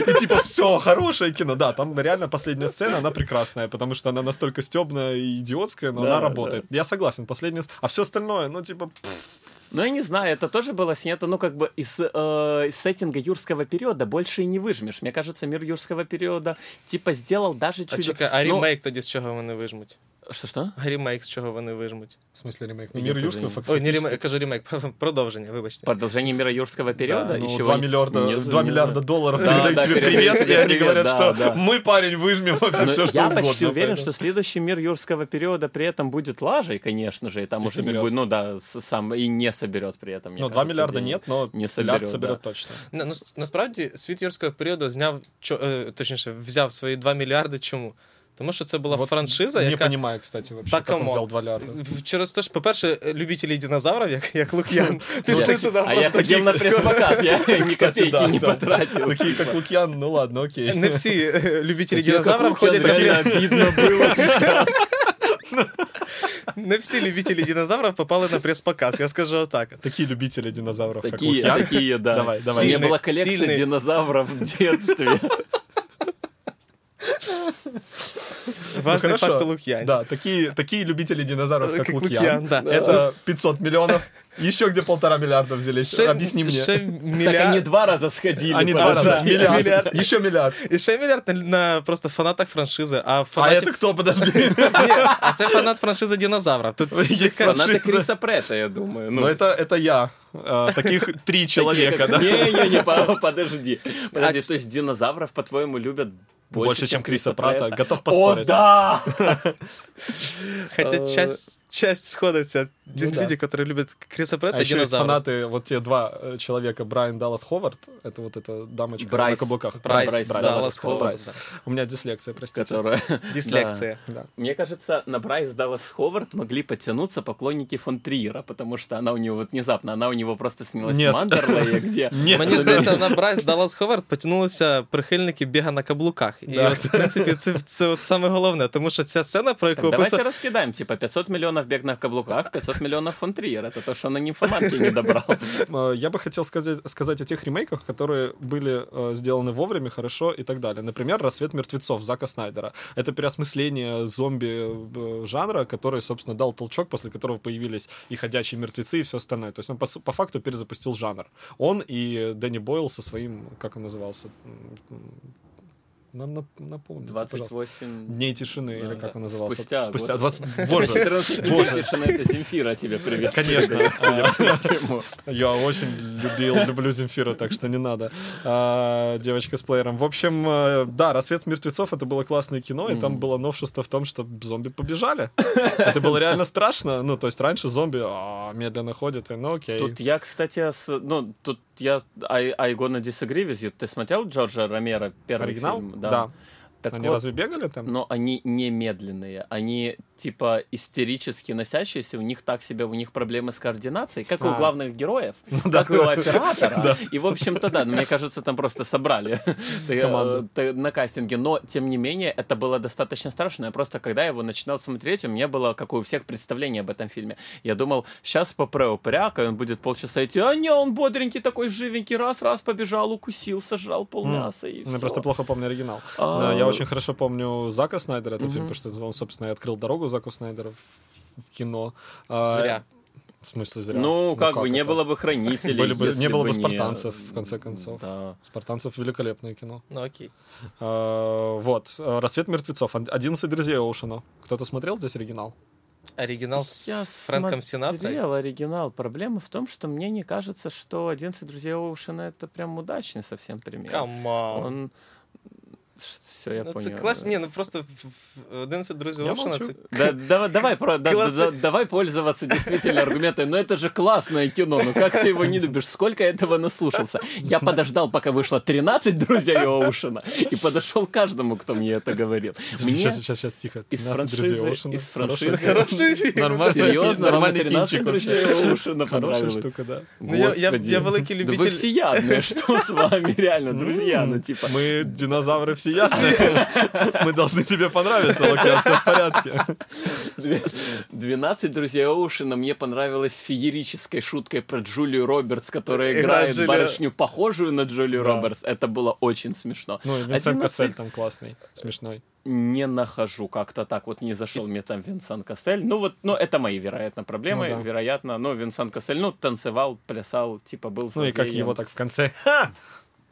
И типа, все, хорошее кино. Да, там реально последняя сцена, она прекрасная, потому что она настолько стебная и идиотская, но Да, она работает. Я согласен, последняя... А все остальное, ну, типа, Ну, я не знаю, это тоже было снято, ну, как бы из, э, из сеттинга юрского периода больше и не выжмешь. Мне кажется, мир юрского периода, типа, сделал даже А чуть... чекай, а ну, ремейк тоді з чого вони вижмуть? Что-что? А ремейк з чого вони вижмуть? в смысле ремейк? Я Мир тоже юрского не- фак- Ой, не фактически- ремейк, я кажу ремейк, продовження, вибачте. Продолжение мира юрского периода? Ну, Еще 2 не- миллиарда, не- 2 не- миллиарда долларов Да, передают да, тебе передают привет, тебе и они привет, говорят, да, что да. мы, парень, выжмем вообще Ну, все, что я угодно. почти уверен, поэтому- что следующий мир юрского периода при этом будет лажей, конечно же, и там И уже не соберет. будет, ну да, с- сам и не соберет при этом. мне Ну, 2 кажется, миллиарда денег. нет, но не миллиард соберет, соберет да. точно. На- ну, с- насправді світ юрського періоду зняв чо- е, точніше, взяв свої 2 мільярди. Чому? Тому що це була Вот франшиза, Не яка понимаю, кстати, вообще, Та как он камон. взял 2 лярда. в- через те, що, по-перше, любителі динозаврів, як, як Лук'ян, пішли туди А я просто ходил на диксько. пресс-показ, я ни Кстати, копейки да, не да. потратил. Такие, как Лукьян, ну ладно, окей. Не всі е, любителі Такие, как динозаврів Лукьян, ходять на реально прес- обидно было сейчас. Не всі любителі динозаврів попали на прес-показ, я скажу отак. Такие любители динозавров, как Такие, Лукьян. такие, да. Давай, давай. У меня Сильный- была коллекция сильный. динозавров в детстве. Важний Ну, хорошо. факт о Лук'яні. Да, такие, такие любители динозавров, как, Как Лукьян. Лукьян, да. Это 500 миллионов. Еще где полтора миллиарда взялись? Ще, Объясни мне. ще Так мільярд, они два раза сходили. Они два подожди. раза. Миллиард. Миллиард. Еще миллиард. і ще мільярд на, на просто фанатах франшизи, а А фанатів... это кто, подожди? Ні, а це фанат франшизи динозаврів. Тут Есть всі- фанат. Фанаты Франшиза. Криса Претта, я думаю. Ну, это, это я. А, Таких три человека, да? Не-не-не, по- подожди. Подожди, А, то есть динозавров, по-твоему, любят Больше, больше, чем Криса Пратта. Претта? Готов О, поспорить. да! Хоча Е, часть, часть сходиться. Ну да. люди, які люблять Кріса Претта, А еще есть динозаврів. фанаты, вот те два э, человека, Брайан Даллас Ховард, это вот эта дамочка на Брайс. каблуках. Брайс, Брайс Даллас Даллас Ховард. Брайс. У меня дислексия, простите. Которая... Дислекція. Да. Мне кажется, на Брайс Даллас Ховард могли подтянуться поклонники фон Триера, потому что она у него вот внезапно, она у него просто снялась Нет. в Мандерлее, где... Нет. Мені здається, на Брайс Даллас Ховард потягнулися прихильники біга на каблуках. І Да. от, в принципі, це, це от саме головне, тому що ця сцена, про яку Так, давайте описав... раскидаем, типа 500 миллионов бег на каблуках, 500 миллионов фон Триер. Это то, что на нимфоманке не добрал. Э, Я бы хотел сказать, сказать о тех ремейках, которые были э, сделаны вовремя, хорошо и так далее. Например, «Рассвет мертвецов» Зака Снайдера. Это переосмысление зомби-жанра, который, собственно, дал толчок, после которого появились и «Ходячие мертвецы», и все остальное. То есть он по, с- по факту перезапустил жанр. Он и Дэнни Бойл со своим, как он назывался? Нам нап- напомните, пожалуйста. 28... Дней тишины, или Да, как да. он назывался? Спустя Спустя год. 20... Боже, 14 дней тишины, это Земфира тебе привет. Конечно. Всему. Я очень любил, люблю Земфира, так что не надо. А, девочка с плеером. В общем, э, да, «Рассвет мертвецов» — это было классное кино, и там было новшество в том, что зомби побежали. Это было реально страшно. Ну, то есть раньше зомби а, медленно ходят, и ну окей. Тут я, кстати, ну, тут я I, I gonna disagree with you. Ты смотрел Джорджа Ромеро первый Оригинал? фильм? Да. Так Они вот, разве бегали там? но они не медленные, они типа истерически носящиеся, у них так себе, у них проблемы с координацией, как и у А. главных героев, да. как и у оператора. И, в общем-то, да, ну, мне кажется, там просто собрали э, на кастинге. Но, тем не менее, это было достаточно страшно. Я просто, когда его начинал смотреть, у меня было, как у всех, представление об этом фильме. Я думал, сейчас попре упряка, и он будет полчаса идти, а не, он бодренький такой, живенький, раз-раз побежал, укусил, сожрал полмяса и Ну, Я просто плохо помню оригинал. А. Я очень хорошо помню Зака Снайдера, этот фильм, потому что он, собственно, и открыл дорогу Заку Снайдеру в в кино. А, Зря. В смысле зря? Ну, как, бы, не это? было бы хранителей, Были бы- не было бы не- спартанцев, в конце концов. Да. «Спартанцев» — великолепное кино. Ну окей. А, Вот. «Рассвет мертвецов». «11 друзей Оушена». Кто-то смотрел здесь оригинал? Оригінал з Я Френком Сінатрою. смотрел оригинал. Проблема в том, что мне не кажется, что «11 друзей Оушена» это прям удачный совсем пример. Come on. Он... Все, я Ну, понял. це клас, ні, ну просто в- в- 11 друзів Я Оушена молчу. це Да, давай, давай, про- да- Классы. да- давай пользоваться действительно аргументами. Но это же классное кино. Ну как ты его не любишь? Сколько я этого наслушался? Я подождал, пока вышло 13 друзей Оушена, и подошел к каждому, кто мне это говорил. Мне Сейчас, сейчас, сейчас, тихо. из 13 друзей франшизы, Оушена. из Хорошая- франшизы... Хороший фільм. Нормально. Серьезно, вам Нормальный 13 кинчик друзей вообще. Оушена Хорошая понравилось? штука, да. Ну, я- я- Господи. я великий Да вы любитель- всеядные, что с вами, реально, друзья, ну типа... Мы динозавры всеядные. Мы должны тебе понравиться, Лукьян, все в порядке. Две- 12 друзей Оушена мне понравилась феерической шуткой про Джулию Робертс, которая Играет барышню, похожую на Джулию. Робертс. Это было очень смешно. Ну, и Винсент 11 Кассель там классный, смешной. не нахожу как-то так, вот не зашел мне там Винсан Кассель. Ну вот, ну это мои, вероятно, проблемы, Ну да. вероятно. Но Винсан Кассель, ну, танцевал, плясал, типа был Ну и как его так в конце. Ха!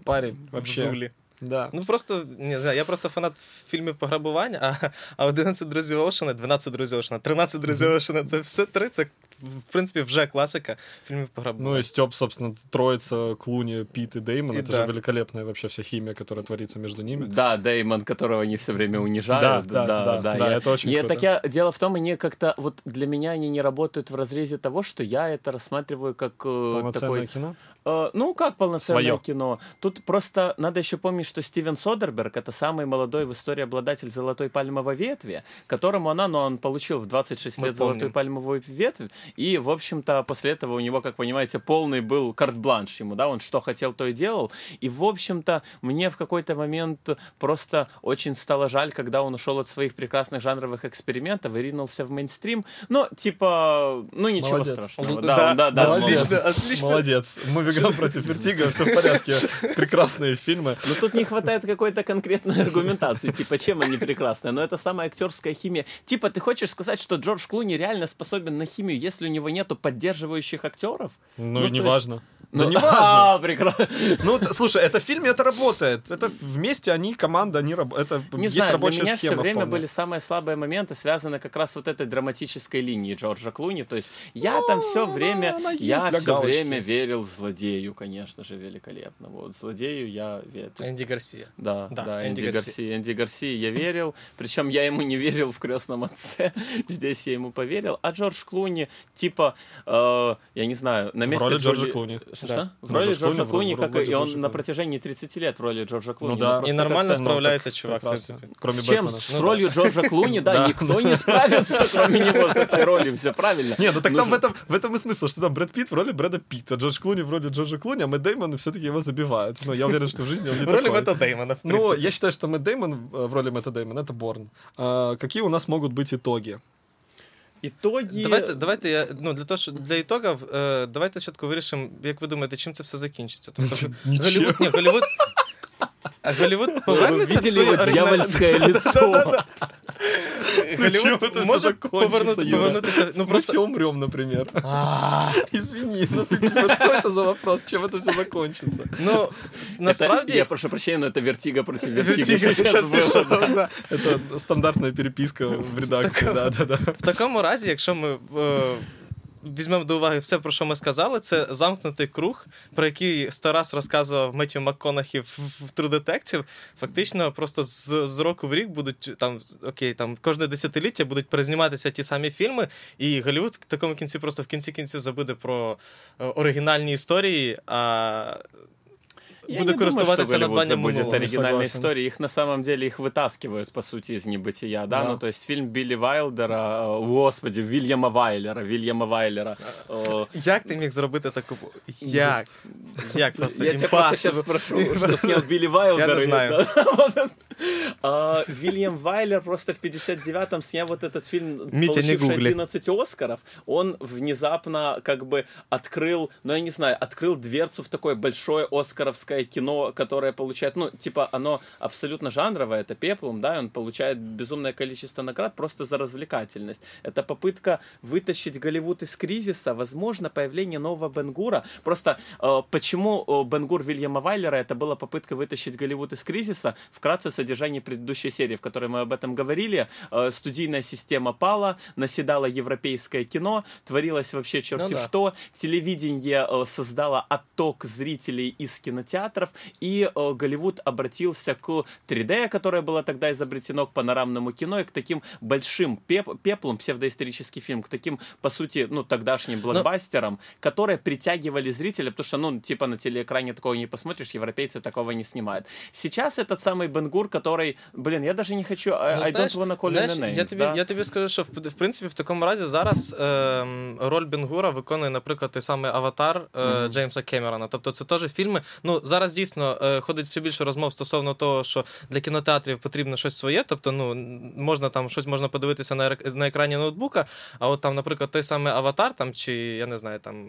Парень, вообще. Зулі. Да. Ну просто не знаю, я просто фанат фільмів пограбування, а, а 11 друзів Оушена, 12 друзів Оушена, 13 друзів Оушена, це все три. Це в принципі вже класика фільмів пограбування. Ну и Степ, собственно, троица Клуни, Пит и Деймон. И Это да. же великолепная вообще вся химия, которая творится между ними. Да, Дэймон, которого они все время унижают. Да, да, да, да, я- это очень я- круто. Так я, дело в том, они как-то, вот для меня они не работают в разрезе того, что я это рассматриваю как э, Полноценное такой кино. Э, ну, как полноценное Своё. кино. Тут просто надо еще помнить, что Стивен Содерберг это самый молодой в истории обладатель золотой пальмовой ветви, которому она, ну, он получил в 26 Мы лет золотую помним. пальмовую ветвь, и, в общем-то, после этого у него, как понимаете, полный был карт-бланш ему, да, он что хотел, то и делал. И, в общем-то, мне в какой-то момент просто очень стало жаль, когда он ушел от своих прекрасных жанровых экспериментов и ринулся в мейнстрим. Но, типа, ну, ничего Молодец. страшного. Да, да, да, да, молодец. Отлично, отлично. Молодец. Мувиган против Вертига, все в порядке. Прекрасные фильмы. Но тут не хватает какой-то конкретной аргументации, типа, чем они прекрасны. Но это самая актерская химия. Типа, ты хочешь сказать, что Джордж Клуни реально способен на химию, если у него нету поддерживающих актеров? Ну, то и не есть- важно. Ну, Да не важно. А, прекрасно. Ну, слушай, это в фильме это работает. Это вместе они, команда, они Это Не есть знаю, для рабочая меня схема все время вполне. были самые слабые моменты, связаны как раз вот этой драматической линией Джорджа Клуни. То есть я там все время, я для все галочки. время верил злодею, конечно же, великолепно. Вот злодею я верил. Энди Гарсия. Да, Да, да, Энди Энди, Гарсия. Гарсия. Энди Гарсия я верил. Причем я ему не верил в крестном отце. Здесь я ему поверил. А Джордж Клуни, типа, э, я не знаю, на месте роли Джоли- Джорджа Клуни. Что? Да. В Ну, роли Джордж Джорджа Клуни, в Клуни, роли как и он Клуни. на протяжении 30 лет в роли Джорджа Клуни. да. просто И нормально справляется чувак, в. Кроме С чем? С Ну ролью Джорджа Клуни, да, Да. никто не справится, кроме него, с этой ролью. Все правильно. Не, ну так там в этом, в этом и смысл, что там Брэд Питт в роли Брэда Питта, Джордж Клуни в роли Джорджа Клуни, а Мэтт Дэймон все-таки его забивают. Но я уверен, что в жизни он не В роли. Мэтта Дэймона, в Ну, я считаю, что Мэтт Дэймон э, в роли Мэтта Дэймона — это Борн. А, какие у нас могут быть итоги? Итоги... Давайте, давайте я, ну, для того, що для ітогів, е, давайте спочатку вирішимо, як ви думаєте, чим це все закінчиться. Тобто. Голівуд, ні, Голівуд, а Голівуд повернеться в видели своє оригінальне- дьявольское лицо? Чим це Голівуд все може закончиться, повернути, Юра? повернутися, ну Мы просто... все умрем, например. Извини, ну типа, что это за вопрос? Чем это все закончится? Ну, с- Это- насправді... Я прошу прощения, но это вертига против вертига Вертига сейчас сейчас было. пішов, да. Это стандартная переписка в редакции, да, да, да. В такому разі, якщо ми е, візьмемо до уваги все, про що ми сказали, це замкнутий круг, про який сто раз розказував Меттю МакКонахі в, в True Detective. Фактично, просто з, з року в рік будуть там, окей, там кожне десятиліття будуть перезніматися ті самі фільми, і Голлівуд в такому кінці просто в кінці кінці забуде про е, оригінальні історії. А Буде что користуватися надбанням оригинальные согласен. истории. Их на самом деле их вытаскивают, по сути, из небытия, да? Ну, то есть фильм Билли Вайлдера, э, господи, Вильяма Вайлера, Вильяма Вайлера. э, Як ти міг зробити таку? Як? Як просто Я тебя просто сейчас impossible. спрошу, что снял Билли Вайлдер. Я не знаю. А, Вильям Вайлер просто в 59-м снял вот этот фильм, Митя, получивший гугли. 11 Оскаров. Он внезапно как бы открыл, ну я не знаю, открыл дверцу в такое большое оскаровское кино, которое получает, ну типа оно абсолютно жанровое, это пеплум, да, и он получает безумное количество наград просто за развлекательность. Это попытка вытащить Голливуд из кризиса, возможно, появление нового Бенгура. Просто э, почему э, Бенгур Вильяма Вайлера это была попытка вытащить Голливуд из кризиса? Вкратце содержание предыдущей серии, в которой мы об этом говорили. Э, студийная система пала, наседало европейское кино, творилось вообще черти Ну да. что. Телевидение э, создало отток зрителей из кинотеатров, и э, Голливуд обратился к 3D, которое было тогда изобретено, к панорамному кино и к таким большим пеп- пеплам, псевдоисторический фильм, к таким, по сути, ну, тогдашним блокбастерам, которые притягивали зрителя, потому что, ну, типа на телеэкране такого не посмотришь, европейцы такого не снимают. Сейчас этот самый Бенгур, который, блин, я даже не хочу, I, Ну, I знаєш, don't wanna call знаєш, any names, я, тобі, да? я тобі скажу, що в, в принципі в такому разі зараз ем, роль Бенгура виконує, наприклад, той самий Аватар е, Джеймса Кемерона. Тобто це теж фільми. Ну зараз дійсно е, ходить все більше розмов стосовно того, що для кінотеатрів потрібно щось своє. Тобто, ну можна там щось можна подивитися на, ек- на екрані ноутбука. А от там, наприклад, той самий Аватар, там чи я не знаю, там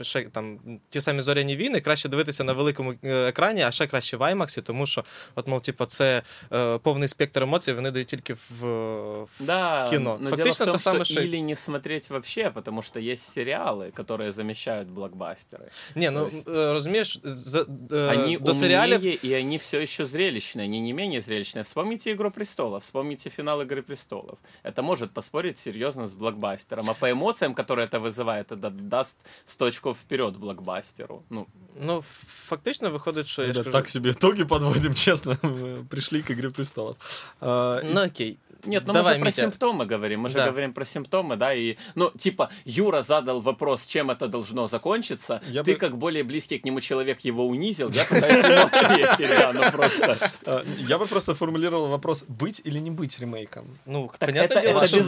ще там ті самі зоряні війни, краще дивитися на великому е, екрані, а ще краще в IMAX, тому що, от, мов, типу, це е, повний спектр емоцій, вони дають тільки в, в, Да, в кіно. но Фактично дело в те том, саме, что що... или не смотреть вообще, потому что есть сериалы, которые замещают блокбастеры. Ні, ну то есть- е, розумієш, з, е, Они до умнее, и они все еще зрелищные, они не менее зрелищные. Вспомните «Игру престолов», вспомните финал «Игры престолов». Это может поспорить серьезно с блокбастером. А по эмоциям, которые это вызывает, это даст сто очков вперед блокбастеру. Ну, Ну, фактично виходить, що я ж Да, кажу, так себе итоги подводим, честно. Мы Пришли к «Игре престолов». А, Ну окей. Нет, ну Давай, мы же про Митя. симптомы говорим. Мы же Да. говорим про симптомы, да, и, ну, типа, Юра задал вопрос, чем это должно закончиться. Я Ты, бы- как более близкий к нему человек, его унизил. Я пытаюсь ему ответить, да, ну просто. А, Я бы просто формулировал вопрос, быть или не быть ремейком. Ну, это, дело, что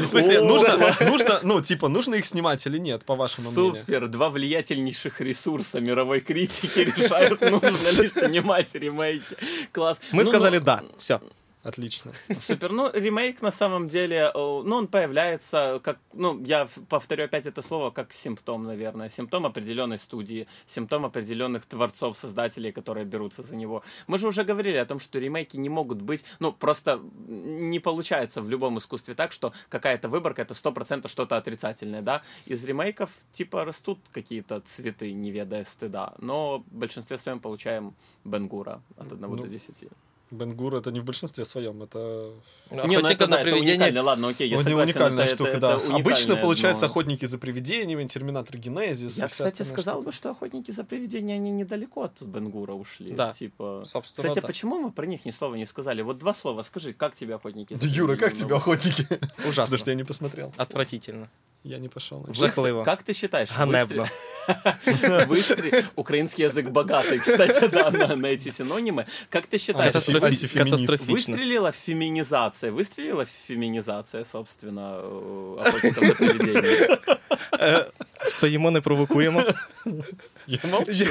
В смысле, нужно, ну, типа, нужно их снимать или нет, по вашему мнению? Супер, два влиятельнейших ресурса мировой критики решают, нужно ли снимать ремейки. Класс. мы Ну, сказали ну, да. Все. Отлично. Супер. Ну, ремейк на самом деле, э, ну, он появляется как, ну, я повторю опять это слово, как симптом, наверное. Симптом определенной студии, симптом определенных творцов, создателей, которые берутся за него. Мы же уже говорили о том, что ремейки не могут быть, ну, просто не получается в любом искусстве так, что какая-то выборка это 100% что-то отрицательное, да. Из ремейков, типа, растут какие-то цветы, не ведая стыда, но в большинстве своем получаем Бенгура от 1 Ну, до 10. Бенгур это не в большинстве своем, это Не, ну это, да, это уникально, ладно, окей, я ну, согласен, уникальная это- штука, это- да. это Обычно, получается, но- охотники за привидениями, терминатор Генезис. Я, кстати, сказал штука. бы, что охотники за привидения, они недалеко от Бенгура ушли. Да. Типа... Собственно, Кстати, да. почему мы про них ни слова не сказали? Вот два слова. Скажи, как тебе охотники? за Да, Юра, как привидениями? тебе Ну, охотники? Потому Ужасно. что я не посмотрел. Отвратительно. Я не пошел. выстр- Жахливо. Как ты считаешь? Ганебно. выстр- выстр- Украинский язык богатый, кстати, да, на, на эти синонимы. Как ты считаешь, Катастрофи- антифеминист. Катастрофично. выстрелила феминизация? Выстрелила феминизация, собственно, э, охотников за привидениями? Е, Стоїмо, не провокуємо. Я молчу.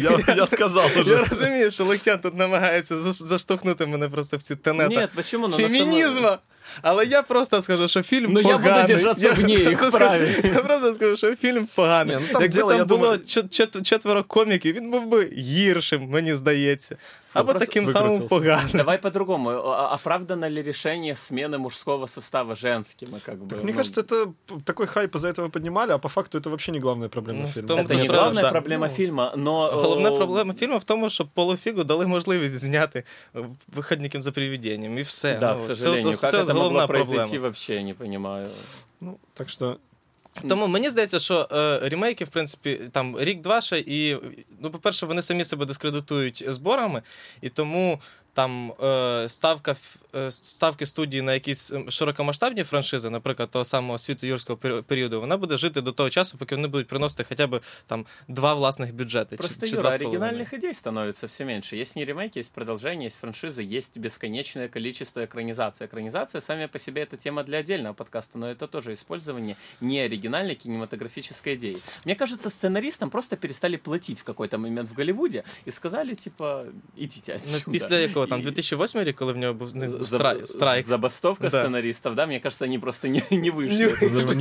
Я, я сказал Я уже. розумію, що Локтян тут намагається заш- заштовхнути мене просто в ці тенета Нет, почему? Ну, на самом- фемінізму. Але я просто скажу, що фільм Ну, я буду поганий. в ній, їх, просто скажу- Я просто скажу, що фільм поганий. Ну, там Якби діло, там було думаю- чет- чет- четверо коміків, він був би гіршим, мені здається. Або просто таким самим викрутився. поганим. Давай по-другому. А- Оправдано ли решение смены мужского состава женским? И Как бы, Так, мне ну, кажется, это п- такой хайп из-за этого поднимали, а по факту это вообще не главная проблема Ну, в фильма. том-то это не справа, главная да. проблема Ну, фильма, но... Головна э, проблема фільму в тому, що Полуфігу дали можливість зняти виходників за привіденням, і все. Да, Ну, к це сожалению. от- как це от это могло головна произойти, проблема. вообще я не понимаю. Ну, так что Тому мені здається, що е, ремейки, в принципі, там рік-два ще, і ну, по-перше, вони самі себе дискредитують зборами, і тому там е, ставка ф- е, ставки студії на якісь ем, широкомасштабні франшизи, наприклад, того самого світу юрського пері- періоду, вона буде жити до того часу, поки вони будуть приносити хоча б там два власних бюджети. Просто, чи, чи Юра, два з половиною. оригинальных идей становится все меньше. Есть не ремейки, есть продолжение, есть франшизы, есть бесконечное количество экранизаций. Экранизация сами по себе это тема для отдельного подкаста, но это тоже использование неоригинальной кинематографической идеи. Мне кажется, сценаристам просто перестали платить в какой-то момент в Голливуде и сказали, типа, идите Ну, отсюда. після якого там И- 2008 рік, коли в нього був, Заб- страйк, страйк. Забастовка Да. сценаристов, да, мне кажется, они просто не, не вышли. Не вышли.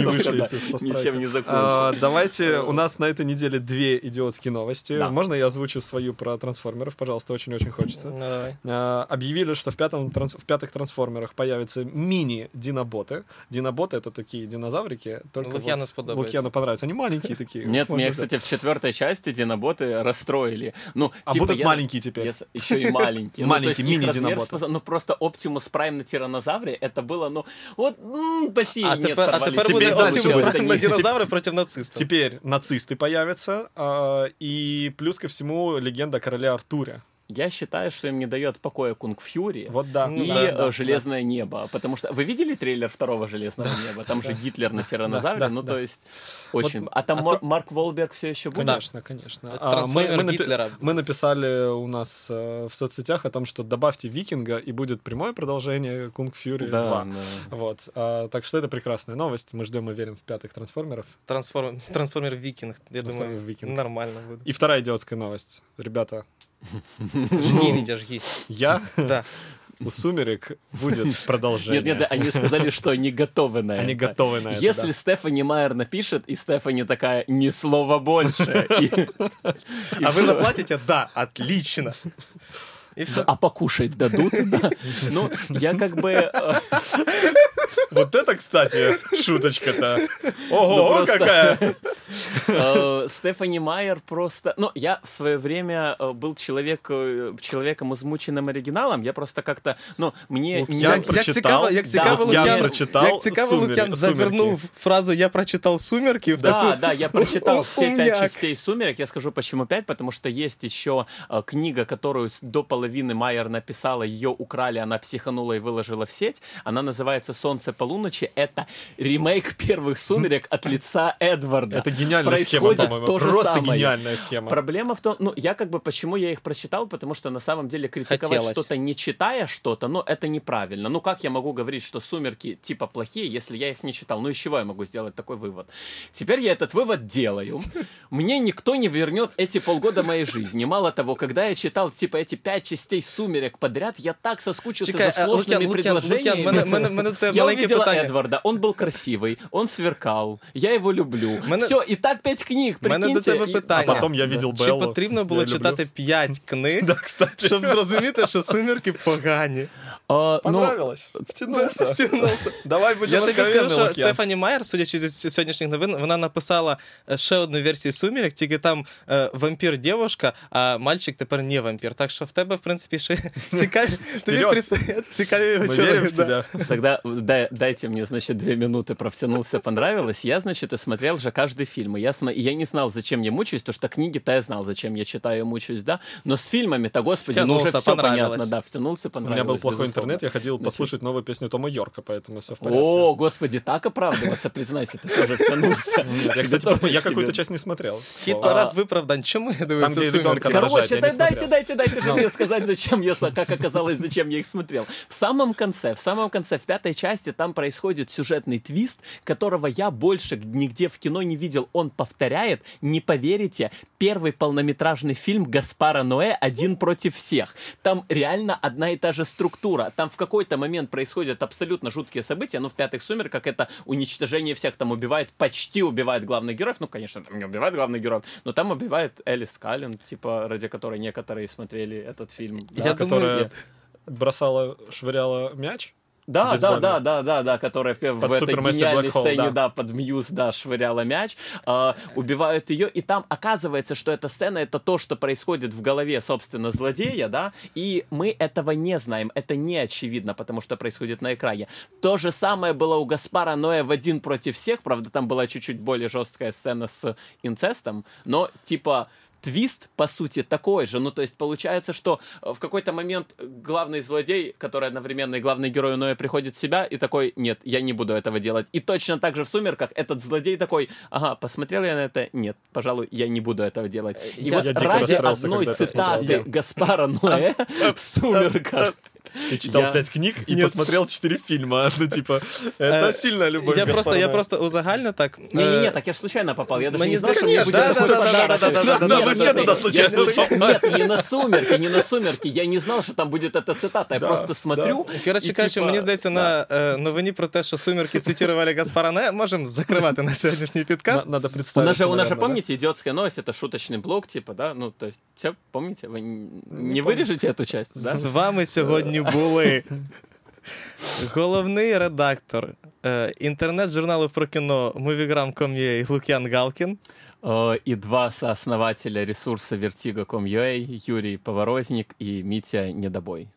Ничем не закончилась. а, давайте, у нас на этой неделе две идиотские новости. Можно я озвучу свою про трансформеров, пожалуйста, очень-очень хочется. Ну. А, объявили, что в, пятых трансформерах появятся мини-диноботы. Диноботы — это такие динозаврики. Только Лукьяну сподобается. Лукьяну понравится. Они маленькие такие. Нет, взять. кстати, в четвертой части диноботы расстроили. Ну, А типа, будут маленькие теперь. еще и маленькие. Маленькие, их мини-диноботы. способ- Ну, просто Оптимус Прайм на тиранозавре, это было, ну, вот почти А нет, тепер, а сорвались. Теперь буде дальше Оптимус. Прайм на Они- динозаври проти нацистів. Теперь нацисты появятся, а, и плюс ко всему легенда о короле Артуре. Я считаю, что им не дает покоя Кунг Фьюри. Вот да. Ну и да, э, да, Железное небо. Потому что вы видели трейлер второго Железного неба? Там же Гитлер на тиранозавре. да, ну, да. то есть, очень. Вот, а там а Мар- тут- Марк Волберг все еще будет? Конечно, конечно. Это А, трансформер напи- Гитлера. мы написали у нас э, в соцсетях о том, что добавьте Викинга, и будет прямое продолжение Кунг Фьюри Да, 2. да. Вот. А, так что это прекрасная новость. Мы ждем и верим в пятых трансформеров. Трансформер, трансформер Вікінг. Я думаю, Трансформер Вікінг. нормально буде. И вторая идиотская новость. Ребята, Жги, Вітя, жги. я Да. у Сумерек будет продолжение. Нет, нет, они сказали, что они готовы на Они это. готовы на это, Если да. Стефани Майер напишет, и Стефани такая, ни слова больше. А всё. заплатите? Да, отлично. Все. А покушать дадут? Да. Ну, я как бы... э, Вот это, кстати, шуточка-то. Ого, Ну, просто- какая! Э, Стефани Майер просто... Ну, я в свое время э, был человек, э, человеком, измученным оригиналом. Я просто как-то... Ну, мне... Лук'ян не- Як, як прочитав, цікаво, як да, цікаво, я Лук'ян, прочитав як цікаво «Сумер- Лук'ян «Сумерки». завернув фразу «Я прочитал «Сумерки» в Да, таку... да, я прочитал У- все пять умняк. частей «Сумерек». Я скажу, почему пять, потому что есть еще э, книга, которую с- до половины Майер написала, ее украли, она психанула и выложила в сеть. Она называется «Солнце полуночи». Это ремейк первых «Сумерек» от лица Эдварда. Это гениальная схема, Происходит по-моему. то же Просто самое. гениальная схема. Проблема в том, ну, я как бы, почему я их прочитал, потому что на самом деле критиковать Хотелось. что-то, не читая что-то, ну, это неправильно. Ну, как я могу говорить, что «Сумерки» типа плохие, если я их не читал? Ну, из чего я могу сделать такой вывод? Теперь я этот вывод делаю. Мне никто не вернет эти полгода моей жизни. Мало того, когда я читал, типа, эти пять частей «Сумерек» подряд, я так соскучился Чекай, за а, сложными Лук'ян, Лук'ян, предложениями. Лук'ян, мене, мене, мене до тебе Я маленьке увидела питання. Эдварда, он был красивый, он сверкал, я его люблю. Мене- Все, и так пять книг, Мене до прикиньте. тебе и- питання. А потом я видел Чи Беллу. потрібно було Я люблю. читати 5 книг, Да, кстати. щоб зрозуміти, що «Сумерки» погані? А, ну, Понравилось? Втянулся. Стягнувся. Давай будем Я тобі скажу, откровенны, що Лук'ян. Стефані Майер, судячи зі сьогоднішніх новин, вона написала е, ще одну версію сумірок, тільки там е, вампір дівчинка, а мальчик тепер не вампір. Так що в тебе, в принципі, ще цікаві. Тобі Вперед. предстоять цікаві Мы вечори. верим в да. тебя. Тогда дай- дайте мне, значит, две минуты провтянулся, понравилось. Я, значит, и смотрел же каждый фильм. И я, смо- и я не знал, зачем я мучаюсь, потому что книги-то я знал, зачем я читаю и мучаюсь, да. Но с фильмами-то, господи, ну уже Втянулся, все понравилось. понятно, да, втянулся, У понравилось. меня был плохой безусловно. интернет, я ходил послушать новую песню Тома Йорка, поэтому все в порядке. О, господи, так оправдываться, признайся, ты тоже втянулся. Я, кстати, я какую-то часть не смотрел. к Хід слову. парад виправдань. Чому я дивився де «Сумерки»? ребенка Короче, дайте, дайте, дайте же мне сказать, зачем я, как оказалось, зачем я их смотрел. В самом конце, в самом конце, в пятой части там происходит сюжетный твист, которого я больше нигде в кино не видел. Он повторяет, не поверите, первый полнометражный фильм Гаспара Ноэ «Один против всех». Там реально одна и та же структура. Там в какой-то момент происходят абсолютно жуткие события, ну, в «Пятых сумерках» это уничтожение всех, там убивает, почти убивает главных героев, ну, конечно, там не убивает главных героев, но там убивает Элис Каллен, типа, ради которой некоторые смотрели этот фильм. Да, Я думаю, которая нет. бросала, швыряла мяч. Да, да, да, да, да, да, которая в, в этой гениальной Hole, сцене, да. да. под Мьюз, да, швыряла мяч, а, убивают ее, и там оказывается, что эта сцена это то, что происходит в голове, собственно, злодея, да, и мы этого не знаем, это не очевидно, потому что происходит на экране. То же самое было у Гаспара Ноэ в «Один против всех», правда, там была чуть-чуть более жесткая сцена с инцестом, но, типа, твист, по сути, такой же. Ну, то есть, получается, что э, в какой-то момент главный злодей, который одновременно и главный герой Ноя, приходит в себя и такой, нет, я не буду этого делать. И точно так же в «Сумерках» этот злодей такой, ага, посмотрел я на это, нет, пожалуй, я не буду этого делать. И Я- вот я дико ради одной цитаты. Гаспара Ноэ в «Сумерках» Ты читал Я- пять книг и Нет. посмотрел четыре фильма. Ну, типа, это Э, сильная любовь. Я просто, Гаспара я Ноэ. просто узагальню так. Не-не-не, е, так я ж случайно попал. Я даже Мені не знал, что здається, мне будет да, такой да, да, подарок. да, да, да, да, да, Нет, мы все нет, туда нет, случайно я- зашли. Нет, не на «Сумерки», не на «Сумерки». Я не знал, что там будет эта цитата. Я Да, просто смотрю. Коротше і, кажучи, типа, мені здається, на е, новині про те, що сумерки цитували Гаспара Ноэ, можемо закривати наш сьогоднішній підкаст. На- надо У представить. нас же, у нас же, наверное, да? помните, идиотская новость, это шуточный блог, типа, да? Ну, то есть, все, помните? Вы н- не вырежете эту часть, да? З вами сьогодні були головний редактор е, інтернет-журналу про кіно Moviegram.com.ua Лук'ян Галкін. Э, И два сооснователя ресурса Vertigo.com.ua, Юрий Поворозник и Митя Недобой.